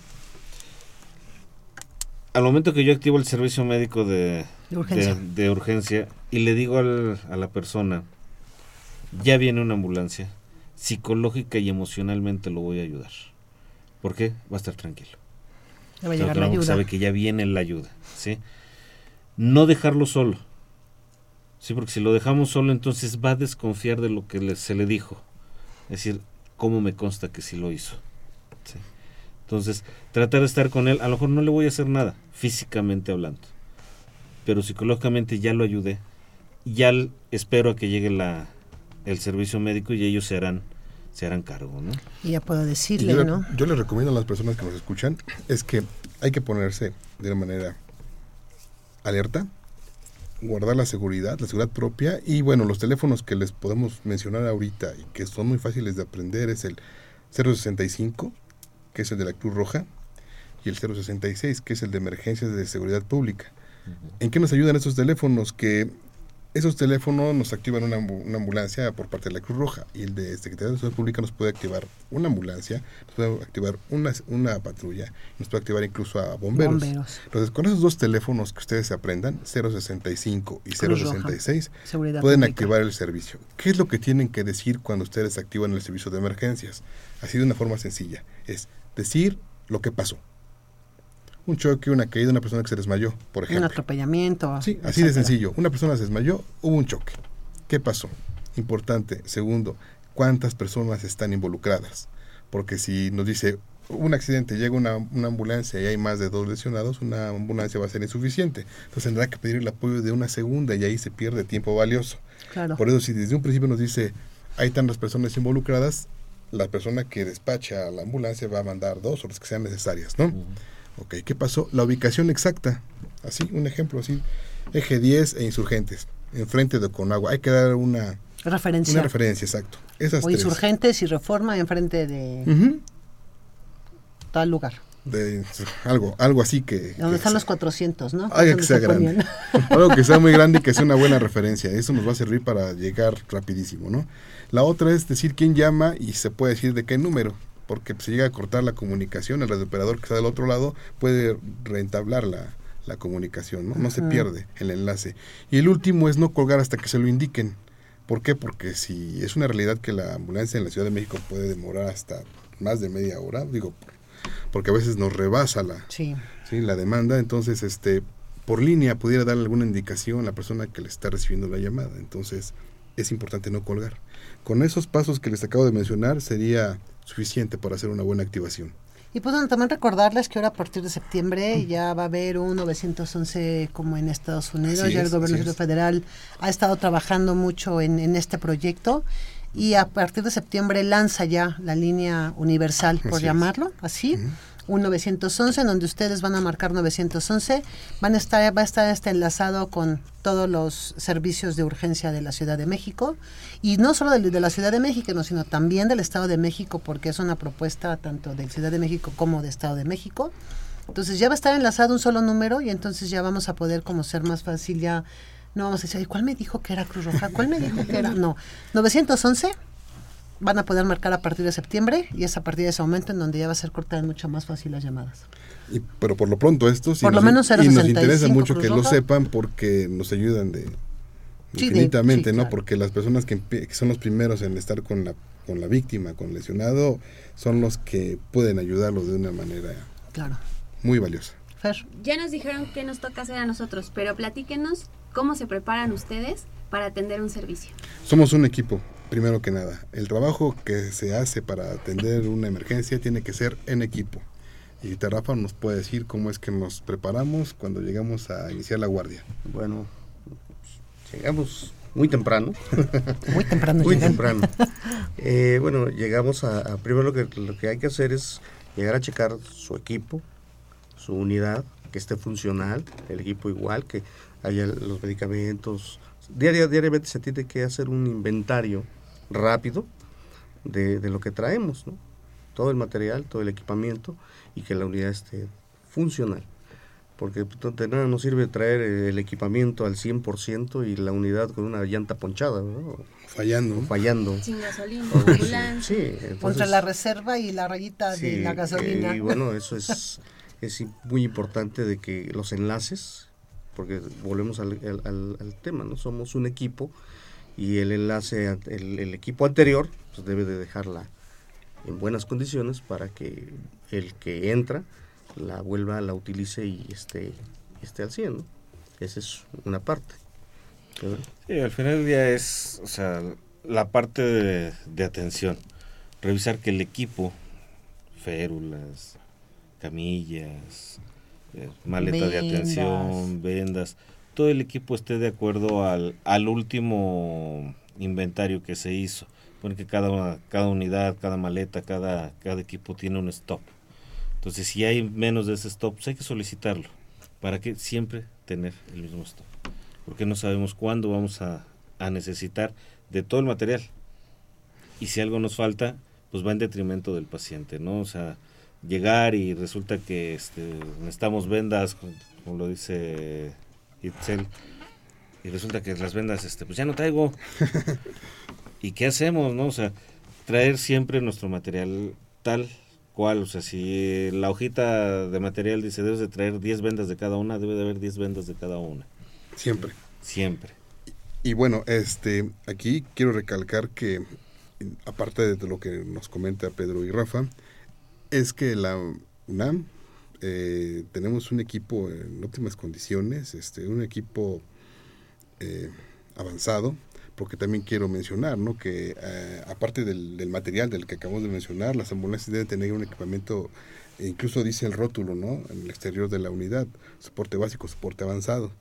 Al momento que yo activo el servicio médico de, De urgencia. de- de urgencia y le digo al- a la persona, ya viene una ambulancia, psicológica y emocionalmente lo voy a ayudar. ¿Por qué? Va a estar tranquilo. Va a llegar la ayuda. Sabe que ya viene la ayuda, ¿sí? No dejarlo solo. Sí, porque si lo dejamos solo, entonces va a desconfiar de lo que le- se le dijo. Es decir, ¿cómo me consta que sí lo hizo? ¿Sí? Entonces, tratar de estar con él, a lo mejor no le voy a hacer nada, físicamente hablando. Pero psicológicamente ya lo ayudé. Ya espero a que llegue la, el servicio médico y ellos se harán, se harán cargo, ¿no? Y ya puedo decirle, yo, le- ¿no? yo les recomiendo a las personas que nos escuchan es que hay que ponerse de una manera alerta, guardar la seguridad, la seguridad propia y bueno, los teléfonos que les podemos mencionar ahorita y que son muy fáciles de aprender es el 065, que es el de la Cruz Roja, y el 066, que es el de emergencias de seguridad pública. ¿En qué nos ayudan estos teléfonos? Que esos teléfonos nos activan una, ambu- una ambulancia por parte de la Cruz Roja y el de Secretaría de Salud Pública nos puede activar una ambulancia, nos puede activar una, una patrulla, nos puede activar incluso a bomberos. Bomberos. Entonces, con esos dos teléfonos que ustedes aprendan, 065 y Cruz Roja. 066, Seguridad pueden pública. activar el servicio. ¿Qué es lo que tienen que decir cuando ustedes activan el servicio de emergencias? Así de una forma sencilla. Es decir lo que pasó. Un choque, una caída, una persona que se desmayó, por Un ejemplo. atropellamiento. Sí, así de sencillo. Una persona se desmayó, hubo un choque. ¿Qué pasó? Importante. Segundo, ¿cuántas personas están involucradas? Porque si nos dice un accidente, llega una, una ambulancia y hay más de dos lesionados, una ambulancia va a ser insuficiente. Entonces tendrá que pedir el apoyo de una segunda y ahí se pierde tiempo valioso. Claro. Por eso si desde un principio nos dice hay tantas personas involucradas, la persona que despacha a la ambulancia va a mandar dos o las que sean necesarias, ¿no? Ok, ¿qué pasó? La ubicación exacta. Así, un ejemplo así. Eje 10 e insurgentes, enfrente de Conagua. Hay que dar una, Referencia. una referencia, exacto. Esas o tres. insurgentes y reforma enfrente de tal lugar. De algo, algo así que... Donde que están sea- los 400, ¿no? Algo que sea se grande. Algo que sea muy grande y que sea una buena referencia. Eso nos va a servir para llegar rapidísimo, ¿no? La otra es decir quién llama y se puede decir de qué número. Porque si llega a cortar la comunicación, el radioperador que está del otro lado puede reentablar la, la comunicación, ¿no? No se pierde el enlace. Y el último es no colgar hasta que se lo indiquen. ¿Por qué? Porque si es una realidad que la ambulancia en la Ciudad de México puede demorar hasta más de media hora, digo, porque a veces nos rebasa la, Sí. ¿sí? la demanda, entonces este por línea pudiera dar alguna indicación a la persona que le está recibiendo la llamada. Entonces es importante no colgar. Con esos pasos que les acabo de mencionar sería suficiente para hacer una buena activación. Y pues bueno, también recordarles que ahora a partir de septiembre ya va a haber un 911 como en Estados Unidos. Así ya el es, gobierno es. federal ha estado trabajando mucho en, en este proyecto y a partir de septiembre lanza ya la línea universal, por Así es. llamarlo así. Un 911 en donde ustedes van a marcar 911, van a estar, va a estar este enlazado con todos los servicios de urgencia de la Ciudad de México y no solo de, de la Ciudad de México, no, sino también del Estado de México porque es una propuesta tanto de Ciudad de México como de Estado de México. Entonces ya va a estar enlazado un solo número y entonces ya vamos a poder como ser más fácil ya no vamos a decir, "Ay, ¿cuál me dijo que era Cruz Roja? ¿Cuál me dijo que era? No, 911 van a poder marcar a partir de septiembre y es a partir de ese momento en donde ya va a ser cortar mucho más fácil las llamadas. Y- pero por lo pronto esto sí Por lo nos, menos y nos 065 interesa mucho que lo sepan porque nos ayudan de Sí, de- infinitamente, sí, ¿no? claro. Porque las personas que, son los primeros en estar con la con la víctima, con el lesionado, son los que pueden ayudarlo de una manera Claro. muy valiosa. Fer. Ya nos dijeron que nos toca hacer a nosotros, pero platíquenos cómo se preparan ustedes para atender un servicio. Somos un equipo, primero que nada. El trabajo que se hace para atender una emergencia tiene que ser en equipo. Y ahorita Rafa nos puede decir cómo es que nos preparamos cuando llegamos a iniciar la guardia. Bueno, llegamos muy temprano. Muy temprano Muy llegan. temprano. Eh, bueno, llegamos a, a- primero lo que, lo que hay que hacer es llegar a checar su equipo, su unidad, que esté funcional, el equipo igual, que haya los medicamentos. Diaria, diariamente se tiene que hacer un inventario rápido de, de lo que traemos, ¿no? Todo el material, todo el equipamiento y que la unidad esté funcional. Porque pues, de nada nos sirve traer el equipamiento al 100% y la unidad con una llanta ponchada, ¿no? Fallando. O fallando. Sin gasolina, ambulancia. Sí, entonces, Contra la reserva y la rayita sí, de la gasolina. eh, y bueno, eso es, es muy importante de que los enlaces, porque volvemos al- al- al tema, ¿no? Somos un equipo y el enlace, el, el equipo anterior, pues debe de dejarla en buenas condiciones para que el que entra la vuelva, la utilice y esté, esté al 100, ¿no? Esa es una parte. Sí, al final del día es, o sea, la parte de, de atención. Revisar que el equipo, férulas, camillas, eh, maleta de atención, vendas, todo el equipo esté de acuerdo al, al último inventario que se hizo. Pone que cada, cada unidad, cada maleta, cada, cada equipo tiene un stop. Entonces, si hay menos de ese stop, pues hay que solicitarlo. ¿Para que Siempre tener el mismo stop. Porque no sabemos cuándo vamos a, a necesitar de todo el material. Y si algo nos falta, pues va en detrimento del paciente, ¿no? O sea, llegar y resulta que este, necesitamos vendas, como lo dice Itzel, y resulta que las vendas, este, pues ya no traigo. ¿Y qué hacemos, no? O sea, traer siempre nuestro material tal cual, o sea, si la hojita de material dice debes de traer 10 vendas de cada una, debe de haber 10 vendas de cada una, Siempre. siempre. Y bueno, este, aquí quiero recalcar que, aparte de lo que nos comenta Pedro y Rafa, es que la UNAM eh, tenemos un equipo en óptimas condiciones, este, un equipo eh, avanzado porque también quiero mencionar, ¿no? Que eh, aparte del, del material del que acabamos de mencionar, las ambulancias deben tener un equipamiento, incluso dice el rótulo, ¿no? En el exterior de la unidad, soporte básico, soporte avanzado.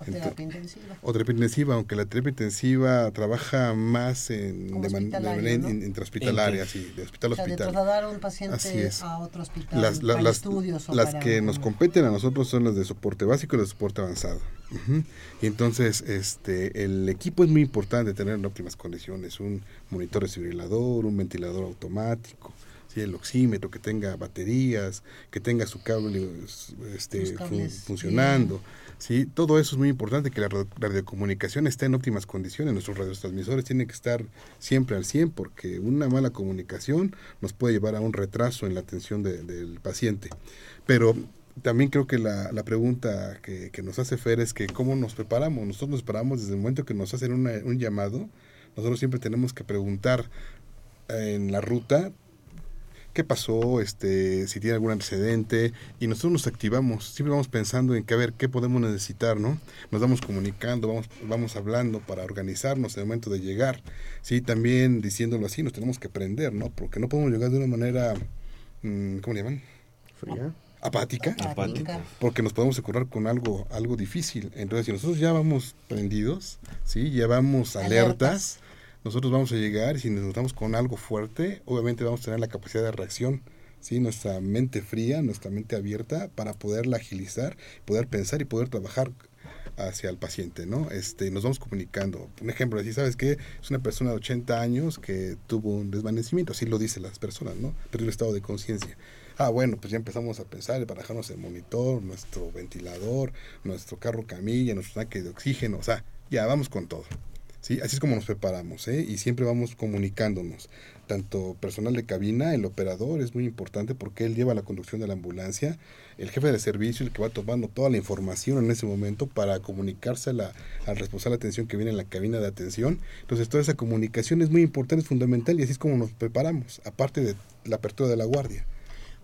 O terapia intensiva. o terapia intensiva, aunque la terapia intensiva trabaja más en, Como de, de manera sí, de hospital a O sea, de hospital. trasladar a un paciente a otro hospital Las, para las, estudios o las para que nos competen a nosotros son las de soporte básico y de soporte avanzado. Y entonces este el equipo es muy importante tener en óptimas condiciones, un monitor desfibrilador, un ventilador automático, ¿sí? el oxímetro, que tenga baterías, que tenga su cable este, fun- funcionando. ¿Sí? Todo eso es muy importante, que la radio- radiocomunicación esté en óptimas condiciones. Nuestros radiotransmisores tienen que estar siempre al 100 porque una mala comunicación nos puede llevar a un retraso en la atención de- del paciente. Pero también creo que la, la pregunta que, que nos hace Fer es que cómo nos preparamos. Nosotros nos preparamos desde el momento que nos hacen una- un llamado. Nosotros siempre tenemos que preguntar eh, en la ruta qué pasó, este, si tiene algún antecedente, y nosotros nos activamos, siempre vamos pensando en que a ver qué podemos necesitar, ¿no? Nos vamos comunicando, vamos, vamos hablando para organizarnos en el momento de llegar, sí, también diciéndolo así, nos tenemos que aprender, ¿no? Porque no podemos llegar de una manera, mm, ¿cómo le llaman? Fría. Apática, Apática. porque nos podemos encontrar con algo, algo difícil. Entonces, si nosotros ya vamos prendidos, ¿sí? ya vamos alertas, Alertas. Nosotros vamos a llegar y si nos encontramos con algo fuerte, obviamente vamos a tener la capacidad de reacción, ¿sí? nuestra mente fría, nuestra mente abierta para poderla agilizar, poder pensar y poder trabajar hacia el paciente, ¿no? Este, nos vamos comunicando. Un ejemplo, decir, ¿sabes qué? Es una persona de 80 años que tuvo un desvanecimiento, así lo dicen las personas, ¿no? Perdió el estado de conciencia. Ah, bueno, pues ya empezamos a pensar en barajarnos el monitor, nuestro ventilador, nuestro carro camilla, nuestro tanque de oxígeno, o sea, ya vamos con todo. ¿Sí? Así es como nos preparamos, ¿eh? Y siempre vamos comunicándonos. Tanto personal de cabina, el operador es muy importante porque él lleva la conducción de la ambulancia, el jefe de servicio, el que va tomando toda la información en ese momento para comunicársela al responsable de atención que viene en la cabina de atención. Entonces, toda esa comunicación es muy importante, es fundamental y así es como nos preparamos, aparte de la apertura de la guardia.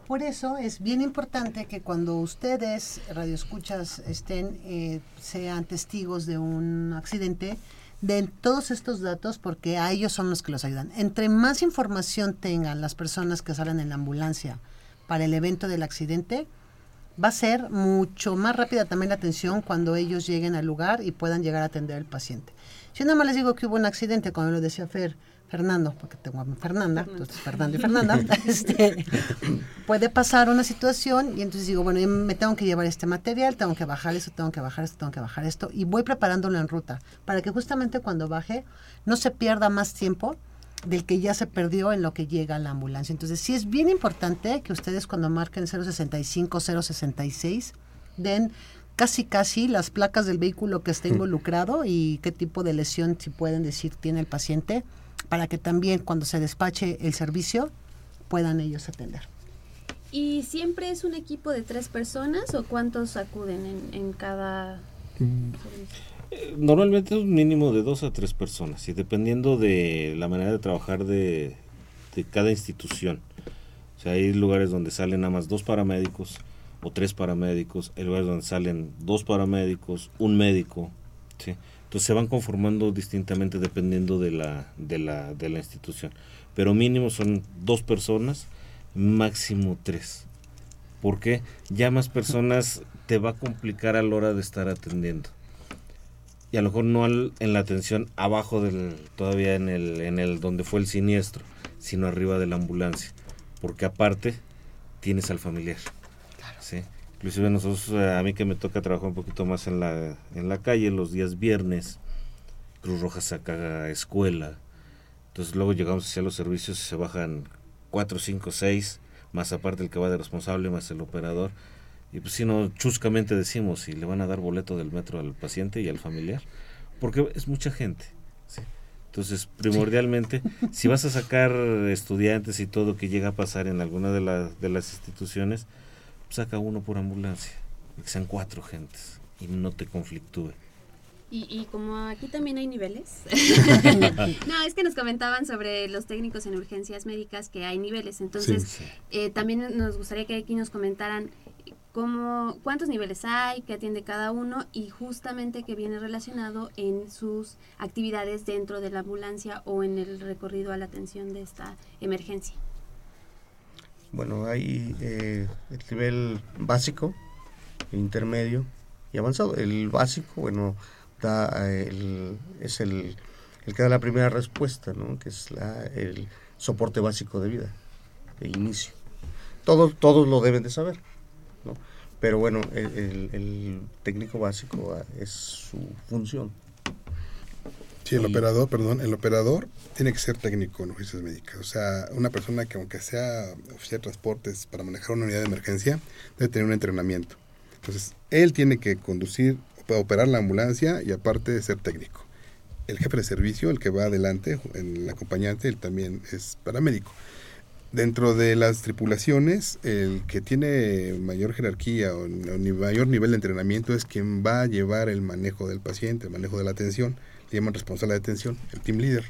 Por eso es bien importante que cuando ustedes, radioescuchas, estén, eh, sean testigos de un accidente, den todos estos datos porque a ellos son los que los ayudan. Entre más información tengan las personas que salen en la ambulancia para el evento del accidente, va a ser mucho más rápida también la atención cuando ellos lleguen al lugar y puedan llegar a atender al paciente. Si nada más les digo que hubo un accidente, como lo decía Fer, Fernando, porque tengo a Fernanda, entonces Fernando y Fernanda, este, puede pasar una situación y entonces digo, bueno, yo me tengo que llevar este material, tengo que bajar esto, tengo que bajar esto, tengo que bajar esto, y voy preparándolo en ruta, para que justamente cuando baje no se pierda más tiempo del que ya se perdió en lo que llega a la ambulancia. Entonces sí es bien importante que ustedes cuando marquen 065, 066, den casi casi las placas del vehículo que esté involucrado y qué tipo de lesión, si pueden decir, tiene el paciente, para que también cuando se despache el servicio puedan ellos atender. ¿Y siempre es un equipo de tres personas o cuántos acuden en, en cada servicio? Eh, Normalmente es un mínimo de dos a tres personas y dependiendo de la manera de trabajar de, de cada institución. O sea, hay lugares donde salen nada más dos paramédicos o tres paramédicos, hay lugares donde salen dos paramédicos, un médico, ¿sí? Entonces se van conformando distintamente dependiendo de la, de la, de la institución. Pero mínimo son dos personas, máximo tres. Porque ya más personas te va a complicar a la hora de estar atendiendo. Y a lo mejor no al- en la atención abajo del todavía en el en el donde fue el siniestro sino arriba de la ambulancia. Porque aparte tienes al familiar. Sí inclusive nosotros eh, a mí que me toca trabajar un poquito más en la en la calle los días viernes Cruz Roja saca escuela entonces luego llegamos hacia los servicios y se bajan cuatro cinco seis más aparte el que va de responsable más el operador y pues si no, chuscamente decimos si le van a dar boleto del metro al paciente y al familiar, porque es mucha gente. ¿sí? Entonces, primordialmente, si vas a sacar estudiantes y todo que llega a pasar en alguna de, la- de las instituciones, saca uno por ambulancia, que sean cuatro gentes y no te conflictúe. Y, y como aquí también hay niveles. no, es que nos comentaban sobre los técnicos en urgencias médicas que hay niveles. Entonces, Sí. eh, también nos gustaría que aquí nos comentaran cómo, cuántos niveles hay, qué atiende cada uno y justamente que viene relacionado en sus actividades dentro de la ambulancia o en el recorrido a la atención de esta emergencia. Bueno, hay eh, el nivel básico, intermedio y avanzado. El básico, bueno, da eh, el- es el, el que da la primera respuesta, ¿no? que es la- el soporte básico de vida, de inicio. Todos, todos lo deben de saber, ¿no? pero bueno, el, el- técnico básico ah, es su función. Sí, el Y- operador, perdón, el operador tiene que ser técnico en urgencias médicas. O sea, una persona que aunque sea oficial de transportes para manejar una unidad de emergencia, debe tener un entrenamiento. Entonces, él tiene que conducir, op- operar la ambulancia y aparte ser técnico. El jefe de servicio, el que va adelante, el acompañante, él también es paramédico. Dentro de las tripulaciones, el que tiene mayor jerarquía o mayor nivel de entrenamiento es quien va a llevar el manejo del paciente, el manejo de la atención, le llaman responsable de atención, el team leader.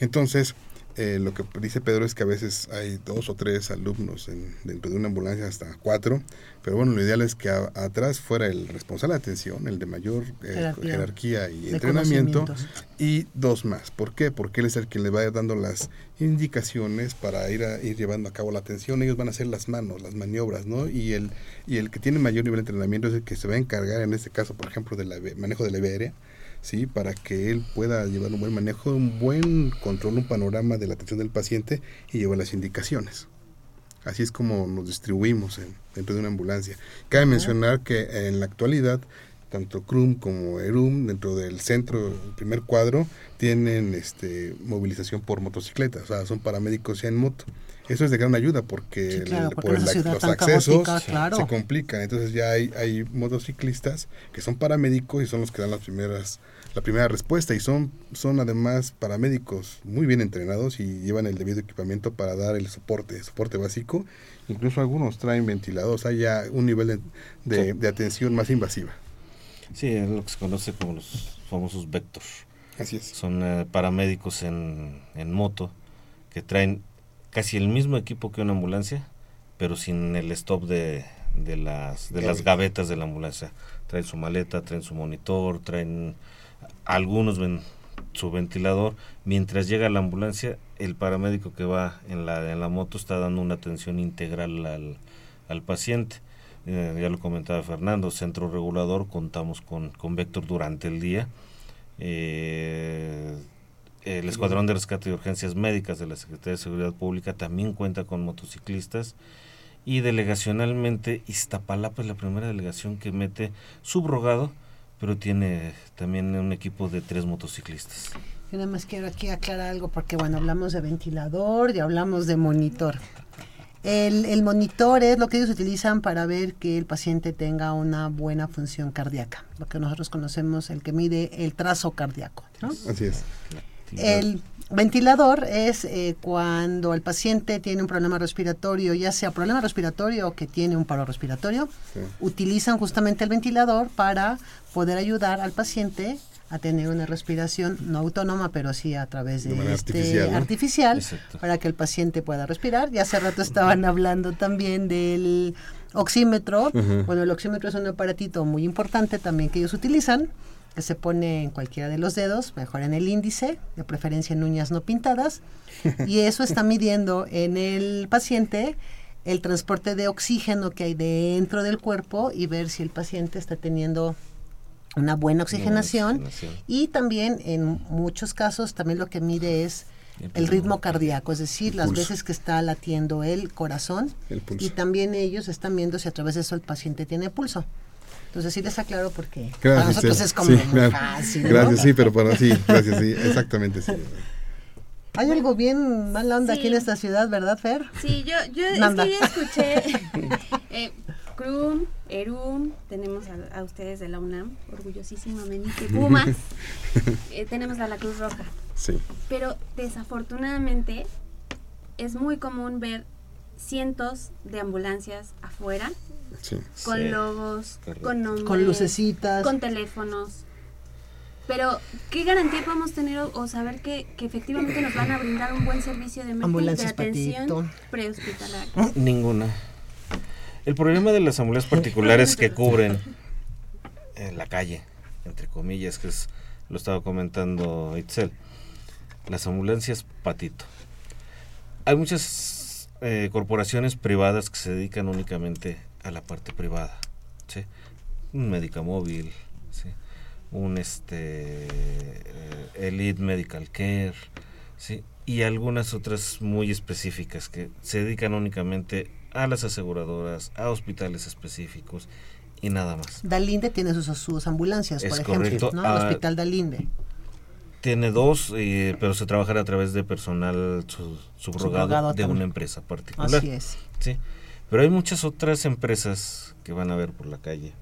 Entonces, eh, lo que dice Pedro es que a veces hay dos o tres alumnos en- dentro de una ambulancia, hasta cuatro, pero bueno, lo ideal es que a- atrás fuera el responsable de atención, el de mayor eh, Jerarquía. jerarquía y entrenamiento, y dos más. ¿Por qué? Porque él es el que le va dando las indicaciones para ir, a, ir llevando a cabo la atención. Ellos van a hacer las manos, las maniobras, ¿no? Y el, y el que tiene mayor nivel de entrenamiento es el que se va a encargar, en este caso, por ejemplo, del manejo de la vía aérea, ¿sí? Para que él pueda llevar un buen manejo, un buen control, un panorama de la atención del paciente y llevar las indicaciones. Así es como nos distribuimos en- dentro de una ambulancia. Cabe mencionar que en la actualidad, tanto CRUM como ERUM, dentro del centro, el primer cuadro, tienen este, movilización por motocicleta, o sea, son paramédicos ya en moto. Eso es de gran ayuda porque, Sí, el- claro, porque por en esa el- ciudad los accesos caótica, claro. se complican. Entonces ya hay, hay motociclistas que son paramédicos y son los que dan las primeras la primera respuesta y son, son además paramédicos muy bien entrenados y llevan el debido equipamiento para dar el soporte, soporte básico. Incluso algunos traen ventiladores, hay ya un nivel de, de- Sí. de atención más invasiva. Sí, es lo que se conoce como los famosos Vector. Así es. Son eh, paramédicos en, en moto que traen casi el mismo equipo que una ambulancia, pero sin el stop de, de las, de las Gavetas. gavetas de la ambulancia. Traen su maleta, traen su monitor, traen algunos ven su ventilador. Mientras llega la ambulancia, el paramédico que va en la, en la moto está dando una atención integral al, al paciente. Eh, ya lo comentaba Fernando, centro regulador, contamos con, con Vector durante el día. Eh, el Escuadrón de Rescate y Urgencias Médicas de la Secretaría de Seguridad Pública también cuenta con motociclistas. Y delegacionalmente, Iztapalapa es la primera delegación que mete subrogado, pero tiene también un equipo de tres motociclistas. Yo nada más quiero aquí aclarar algo porque, bueno, hablamos de ventilador y hablamos de monitor. El, el monitor es lo que ellos utilizan para ver que el paciente tenga una buena función cardíaca, lo que nosotros conocemos, el que mide el trazo cardíaco. ¿no? Así es. El ventilador es eh, cuando el paciente tiene un problema respiratorio, ya sea problema respiratorio o que tiene un paro respiratorio, Sí. utilizan justamente el ventilador para poder ayudar al paciente a tener una respiración no autónoma, pero sí a través de, este artificial, ¿no? artificial, Exacto. para que el paciente pueda respirar. Ya hace rato estaban hablando también del oxímetro. Bueno, el oxímetro es un aparatito muy importante también que ellos utilizan, que se pone en cualquiera de los dedos, mejor en el índice, de preferencia en uñas no pintadas, y eso está midiendo en el paciente el transporte de oxígeno que hay dentro del cuerpo y ver si el paciente está teniendo una buena oxigenación. oxigenación. Y también en muchos casos también lo que mide es el ritmo cardíaco, es decir, las veces que está latiendo el corazón El y también ellos están viendo si a través de eso el paciente tiene pulso. Entonces sí les aclaro porque para nosotros sí, es como sí, muy claro. fácil. ¿no? Gracias, sí, pero para sí, gracias, sí, exactamente, sí. Hay algo bien mala onda aquí en esta ciudad, ¿verdad, Fer? Sí, yo, yo es que ya escuché eh, CRUM, ERUM, tenemos a, a ustedes de la UNAM, orgullosísimamente, Pumas, eh, tenemos a la Cruz Roja, Sí, pero desafortunadamente es muy común ver cientos de ambulancias afuera sí. con Sí, logos, correcto. con nombres, Con lucecitas. con teléfonos. Pero, ¿qué garantía podemos tener o, o saber que, que efectivamente nos van a brindar un buen servicio de, emergen- de atención prehospitalaria? Ninguna. El problema de las ambulancias particulares que cubren en la calle, entre comillas, que es, lo estaba comentando Itzel, las ambulancias patito. Hay muchas eh, corporaciones privadas que se dedican únicamente a la parte privada. ¿sí? Un Medicamóvil, ¿sí? un este eh, Elite Medical Care, ¿sí? y algunas otras muy específicas que se dedican únicamente a las aseguradoras, a hospitales específicos y nada más. Dalinde tiene sus, sus ambulancias, Es por ejemplo, correcto. ¿no? El Ah, Hospital Dalinde. Tiene dos, eh, pero se trabajará a través de personal su- subrogado, Subrogado de también. una empresa particular. Así es. Sí, pero hay muchas otras empresas que van a ver por la calle.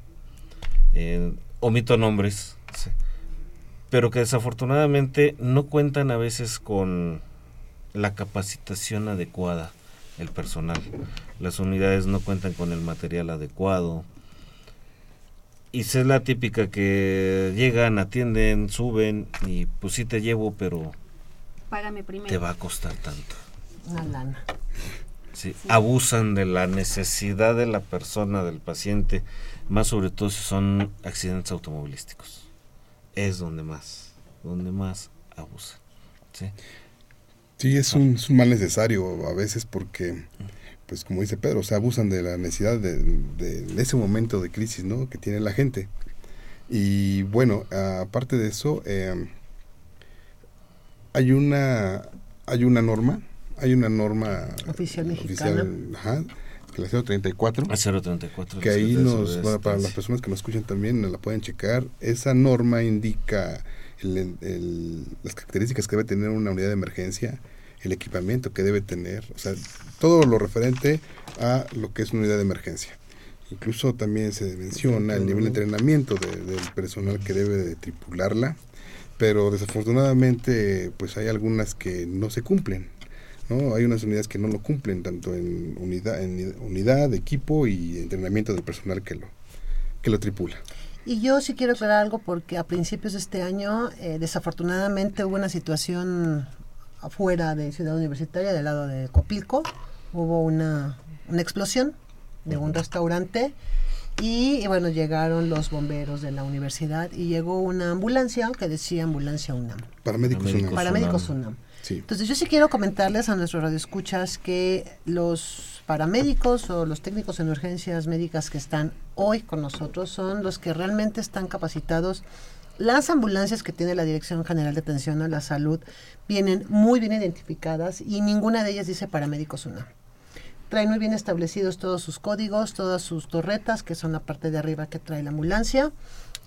Eh, omito nombres, sí, pero que desafortunadamente no cuentan a veces con la capacitación adecuada el personal. Las unidades no cuentan con el material adecuado. Y es la típica que llegan, atienden, suben y pues sí te llevo, pero Págame primero. te va a costar tanto. Una lana. Sí, abusan de la necesidad de la persona, del paciente, más sobre todo si son accidentes automovilísticos. Es donde más, donde más abusan. ¿sí? Sí, es un, es un mal necesario a veces porque, pues como dice Pedro, se abusan de la necesidad de ese momento de crisis ¿no? que tiene la gente. Y bueno, aparte de eso, eh, hay una hay una norma, hay una norma Oficial mexicana. ajá, que la 034, A 034. que ahí nos, bueno, para las personas que nos escuchan también la pueden checar. Esa norma indica el- el- las características que debe tener una unidad de emergencia, el equipamiento que debe tener, o sea, todo lo referente a lo que es una unidad de emergencia. Incluso también se menciona el nivel de entrenamiento de- del personal que debe de tripularla, pero desafortunadamente pues hay algunas que no se cumplen. ¿No? Hay unas unidades que no lo cumplen, tanto en unidad, en unidad, equipo y entrenamiento del personal que lo, que lo tripula. Y yo sí quiero aclarar algo porque a principios de este año, eh, desafortunadamente, hubo una situación afuera de Ciudad Universitaria, del lado de Copilco. Hubo una, una explosión de un restaurante y, y bueno, llegaron los bomberos de la universidad y llegó una ambulancia que decía ambulancia UNAM. Paramédicos Paramédicos UNAM. Paramédicos UNAM. Entonces yo sí quiero comentarles a nuestros radioescuchas que los paramédicos o los técnicos en urgencias médicas que están hoy con nosotros son los que realmente están capacitados. Las ambulancias que tiene la Dirección General de Atención a la Salud vienen muy bien identificadas y ninguna de ellas dice paramédicos UNAM. Traen muy bien establecidos todos sus códigos, todas sus torretas, que son la parte de arriba que trae la ambulancia.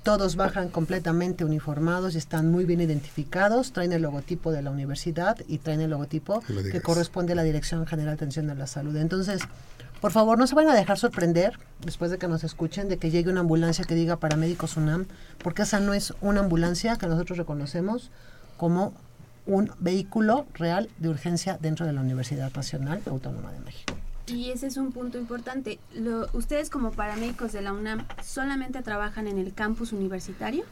Todos bajan completamente uniformados y están muy bien identificados. Traen el logotipo de la universidad y traen el logotipo No que corresponde a la Dirección General de Atención a la Salud. Entonces, por favor, no se van a dejar sorprender después de que nos escuchen de que llegue una ambulancia que diga paramédicos UNAM, porque esa no es una ambulancia que nosotros reconocemos como un vehículo real de urgencia dentro de la Universidad Nacional Autónoma de México. Y ese es un punto importante. Ustedes como paramédicos de la UNAM solamente trabajan en el campus universitario.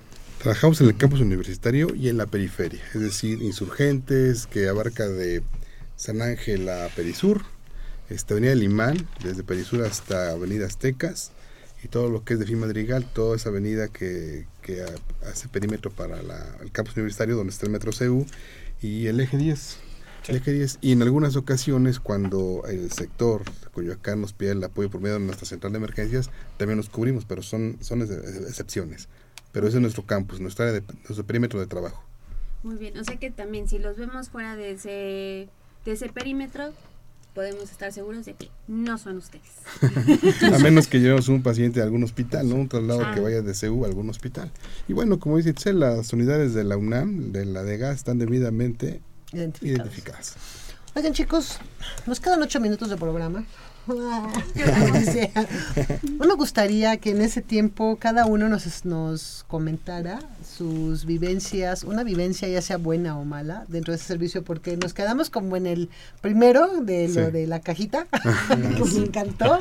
Trabajamos en el campus universitario y en la periferia, es decir, insurgentes, que abarca de San Ángel a Perisur, este, Avenida Limán, desde Perisur hasta Avenida Aztecas, y todo lo que es de Fin Madrigal, toda esa avenida que, que ha- hace perímetro para la- el campus universitario, donde está el Metro CEU, y el eje 10. El eje 10. Y en algunas ocasiones, cuando el sector Coyoacán nos pide el apoyo por medio de nuestra central de emergencias, también nos cubrimos, pero son, son ex- excepciones. Pero ese es nuestro campus, nuestra área de, nuestro perímetro de trabajo. Muy bien, o sea que también si los vemos fuera de ese, de ese perímetro, podemos estar seguros de que no son ustedes. A menos que llevemos un paciente a algún hospital, ¿no? Un traslado Ah. que vaya de CEU a algún hospital. Y bueno, como dice Itzel, las unidades de la UNAM, de la DEGA, están debidamente Identificados. identificadas. Oigan chicos, nos quedan ocho minutos de programa. No me gustaría que en ese tiempo cada uno nos, nos comentara sus vivencias, una vivencia ya sea buena o mala dentro de ese servicio, porque nos quedamos como en el primero de lo Sí. de la cajita, que me encantó.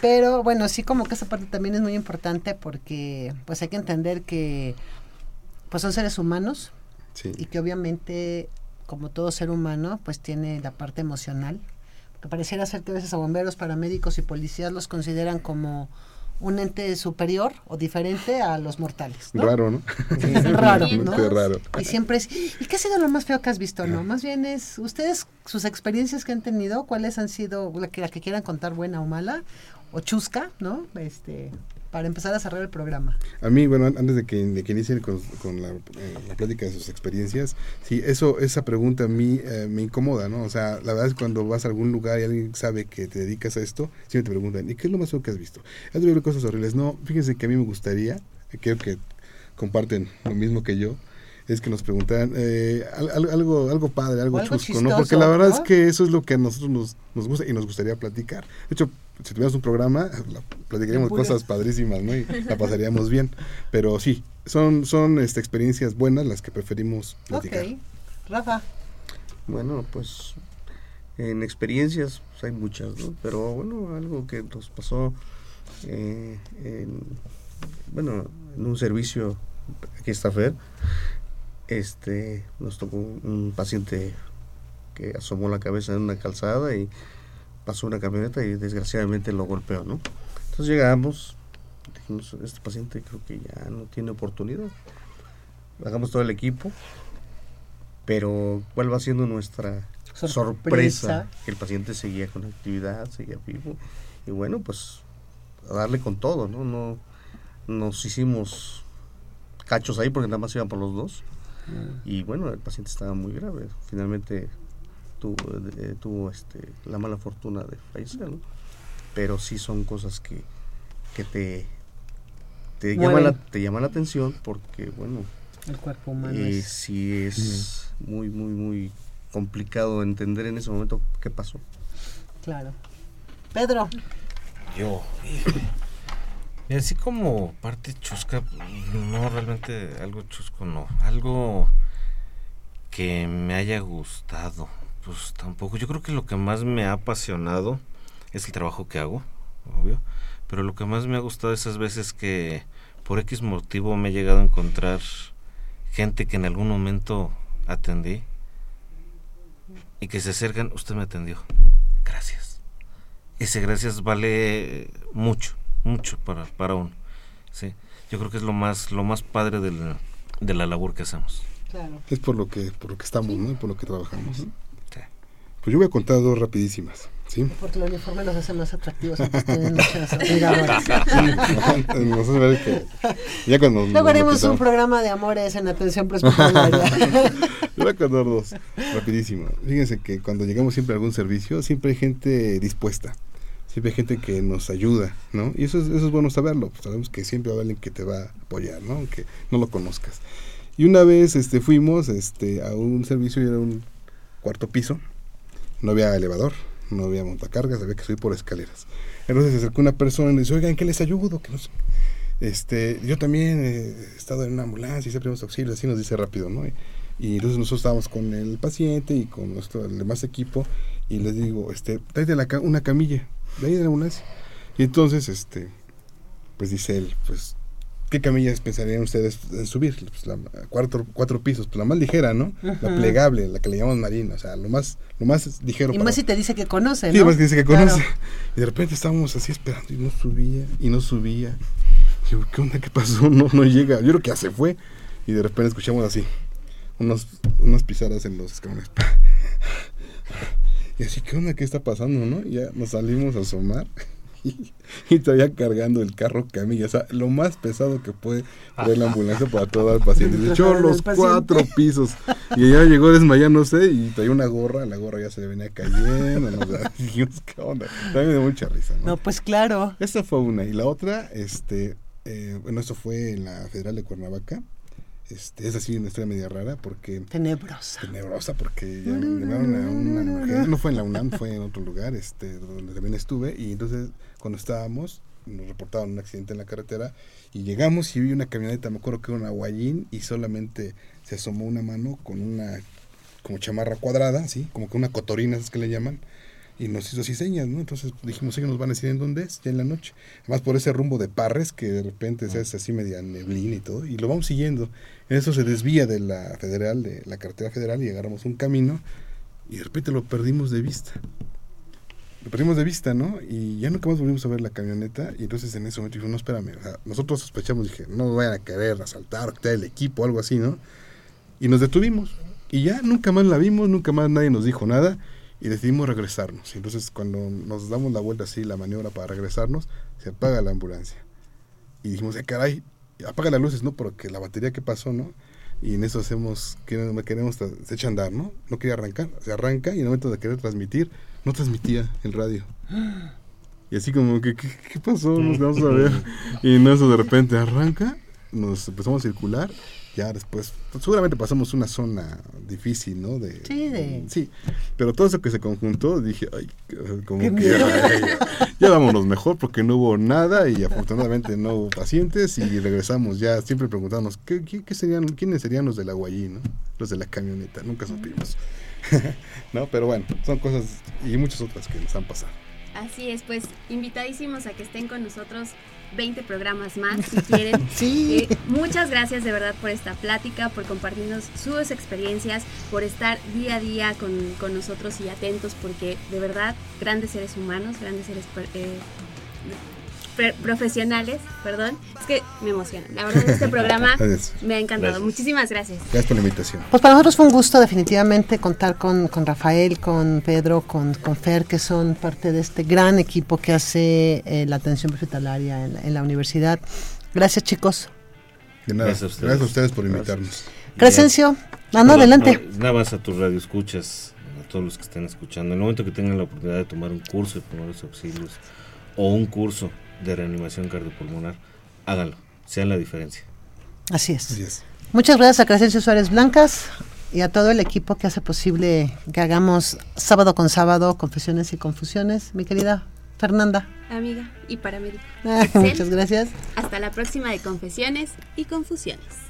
Pero bueno, sí como que esa parte también es muy importante porque pues hay que entender que pues son seres humanos, Sí. y que obviamente como todo ser humano pues tiene la parte emocional que pareciera ser que a veces a bomberos, paramédicos y policías los consideran como un ente superior o diferente a los mortales. ¿no? Raro, ¿no? Sí, es raro, ¿no? raro. Y siempre es, ¿y qué ha sido lo más feo que has visto? No, más bien es, ustedes, sus experiencias que han tenido, ¿cuáles han sido, la que, la que quieran contar, buena o mala, o chusca, ¿no? Este, para empezar a cerrar el programa. A mí, bueno, an- antes de que, de que inicien con, con la, eh, la plática de sus experiencias, sí, eso, esa pregunta a mí eh, me incomoda, ¿no? O sea, la verdad es cuando vas a algún lugar y alguien sabe que te dedicas a esto, siempre te preguntan, ¿y qué es lo más que has visto? ¿Has visto cosas horribles? No, fíjense que a mí me gustaría, creo que comparten lo mismo que yo, es que nos preguntaran eh, al- al- algo, algo padre, algo, algo chusco, ¿no? Porque chistoso, la verdad ¿no? es que eso es lo que a nosotros nos, nos gusta y nos gustaría platicar. De hecho, si tuviéramos un programa, la- platicaríamos cosas padrísimas, ¿no? Y la pasaríamos bien. Pero sí, son, son este, experiencias buenas las que preferimos platicar. Ok. Rafa, Bueno, pues en experiencias pues, hay muchas, ¿no? Pero bueno, algo que nos pasó eh, en, bueno, en un servicio, aquí está Fer, este, nos tocó un paciente que asomó la cabeza en una calzada y pasó una camioneta y desgraciadamente lo golpeó, ¿no? Entonces llegamos, dijimos, este paciente creo que ya no tiene oportunidad. Hagamos todo el equipo, pero ¿cuál va siendo nuestra Sorpresa. sorpresa? Que el paciente seguía con actividad, seguía vivo. Y bueno, pues a darle con todo, ¿no? No nos hicimos cachos ahí porque nada más iban por los dos. Y bueno, el paciente estaba muy grave. Finalmente tuvo, eh, tuvo este, la mala fortuna de fallecer, ¿no? Pero sí son cosas que, que te, te, llaman la, te llaman la atención porque, bueno, el cuerpo humano eh, es... sí es muy, muy, muy complicado entender en ese momento qué pasó. Claro. Pedro, Yo. Y así como parte chusca, no realmente algo chusco, no. Algo que me haya gustado, pues tampoco. Yo creo que lo que más me ha apasionado es el trabajo que hago, obvio. Pero lo que más me ha gustado esas veces que por X motivo me he llegado a encontrar gente que en algún momento atendí y que se acercan, usted me atendió. Gracias ese gracias vale mucho, mucho para, para uno. Sí, yo creo que es lo más, lo más padre del- de la labor que hacemos. claro. Es por lo que, por lo que estamos, ¿no? Y por lo que trabajamos. Pues yo voy a contar dos rapidísimas, ¿sí? Porque el uniforme los hace más atractivos, entonces tienen muchas que ya cuando Luego haremos un programa de amores en atención prehospitalaria. Yo voy a contar dos, rapidísimo. Fíjense que cuando llegamos siempre a algún servicio, siempre hay gente dispuesta. Siempre hay gente que nos ayuda, ¿no? Y eso es, eso es bueno saberlo. pues sabemos que siempre va a haber alguien que te va a apoyar, ¿no? Aunque no lo conozcas. Y una vez este, fuimos este, a un servicio y era un cuarto piso. No había elevador, no había montacargas, había que subir por escaleras. Entonces se acercó una persona y dice, oigan, ¿qué les ayudo? Que no sé. Este, yo también he estado en una ambulancia siempre hemos auxilios, así nos dice rápido, ¿no? Y, entonces nosotros estábamos con el paciente y con nuestro el demás equipo y les digo, este, tráete una camilla de ahí de la ambulancia. Y entonces, este, pues dice él, pues, ¿qué camillas pensarían ustedes en subir? Pues la, cuatro, cuatro pisos, pues la más ligera, ¿no? La plegable, la que le llamamos marina, o sea, lo más, lo más ligero. y para- más si te dice que conoce, Sí, ¿no? más que dice que Claro. conoce. Y de repente estábamos así esperando y no subía y no subía. Y yo, ¿qué onda? ¿Qué pasó? No, no llega. Yo creo que ya se fue. Y de repente escuchamos así, unos, unas pisadas en los escalones. Y así, ¿qué onda? ¿Qué está pasando? ¿No? Y ya nos salimos a asomar. Y, y todavía cargando el carro camilla, o sea, lo más pesado que puede ver la ambulancia para todo el paciente. Le echó los cuatro pisos y ella llegó desmayándose y traía una gorra, la gorra ya se le venía cayendo, ¿no? O sea, dijimos, ¿qué onda? También me dio mucha risa, ¿no? No, pues claro. Esta fue una. Y la otra, este, eh, bueno, esto fue en la Federal de Cuernavaca. Este, es así una historia media rara porque Tenebrosa. tenebrosa porque ya me llamaron a una emergencia. No fue en la UNAM, fue en otro lugar, este, donde también estuve. Y entonces, cuando estábamos, nos reportaron un accidente en la carretera y llegamos y vi una camioneta, me acuerdo que era una guayín y solamente se asomó una mano con una como chamarra cuadrada, así, como que una cotorina, es que le llaman, y nos hizo así señas, ¿no? Entonces dijimos, ellos nos van a decir en dónde es, ya en la noche. Además por ese rumbo de Parres, que de repente se hace así media neblina y todo, y lo vamos siguiendo. En eso se desvía de la federal, de la carretera federal, y agarramos un camino, y de repente lo perdimos de vista. lo perdimos de vista, ¿no? Y ya nunca más volvimos a ver la camioneta. Y entonces en ese momento dijimos, no, espérame. O sea, nosotros sospechamos, dije, no vayan a querer asaltar o quitar el equipo algo así, ¿no? Y nos detuvimos. Y ya nunca más la vimos, nunca más nadie nos dijo nada. Y decidimos regresarnos. Y entonces cuando nos damos la vuelta así, la maniobra para regresarnos, se apaga la ambulancia. Y dijimos, eh, caray, apaga las luces, ¿no? Porque la batería que pasó, ¿no? Y en eso hacemos, queremos, queremos se echa a andar, ¿no? No quería arrancar, se arranca y en el momento de querer transmitir, no transmitía el radio. Y así como que, ¿qué, qué pasó? Nos vamos a ver. Y en eso de repente arranca, nos empezamos a circular. Ya después, pues, seguramente pasamos una zona difícil, ¿no? De, Sí, de- Sí, pero todo eso que se conjuntó, dije, ay, como Qué que ay, ya, ya vámonos mejor porque no hubo nada y afortunadamente no hubo pacientes y regresamos ya, siempre preguntamos, ¿qué, qué, qué serían, ¿quiénes serían los de la Guayí, no? Los de la camioneta, nunca supimos. no, pero bueno, son cosas y muchas otras que nos han pasado. Así es, pues invitadísimos a que estén con nosotros 20 programas más si quieren. Sí. Eh, muchas gracias de verdad por esta plática, por compartirnos sus experiencias, por estar día a día con, con nosotros y atentos, porque de verdad, grandes seres humanos, grandes seres eh, profesionales, perdón, es que me emociona. La verdad, este programa me ha encantado. Gracias. Muchísimas gracias. Gracias por la invitación. Pues para nosotros fue un gusto definitivamente contar con, con Rafael, con Pedro, con, con Fer, que son parte de este gran equipo que hace eh, la atención hospitalaria en, la- en la universidad. Gracias chicos. De nada. Gracias a ustedes. Gracias a ustedes por invitarnos. Crescencio, anda Nada- adelante. nada- Nada más a tus radioescuchas, a todos los que estén escuchando. En el momento que tengan la oportunidad de tomar un curso de primeros auxilios o un curso de reanimación cardiopulmonar, háganlo, sean la diferencia. Así es. Así es. Muchas gracias a Crescencio Suárez Blancas y a todo el equipo que hace posible que hagamos sábado con sábado confesiones y confusiones. Mi querida Fernanda. Amiga y paramédico. Ah, muchas gracias. Hasta la próxima de Confesiones y Confusiones.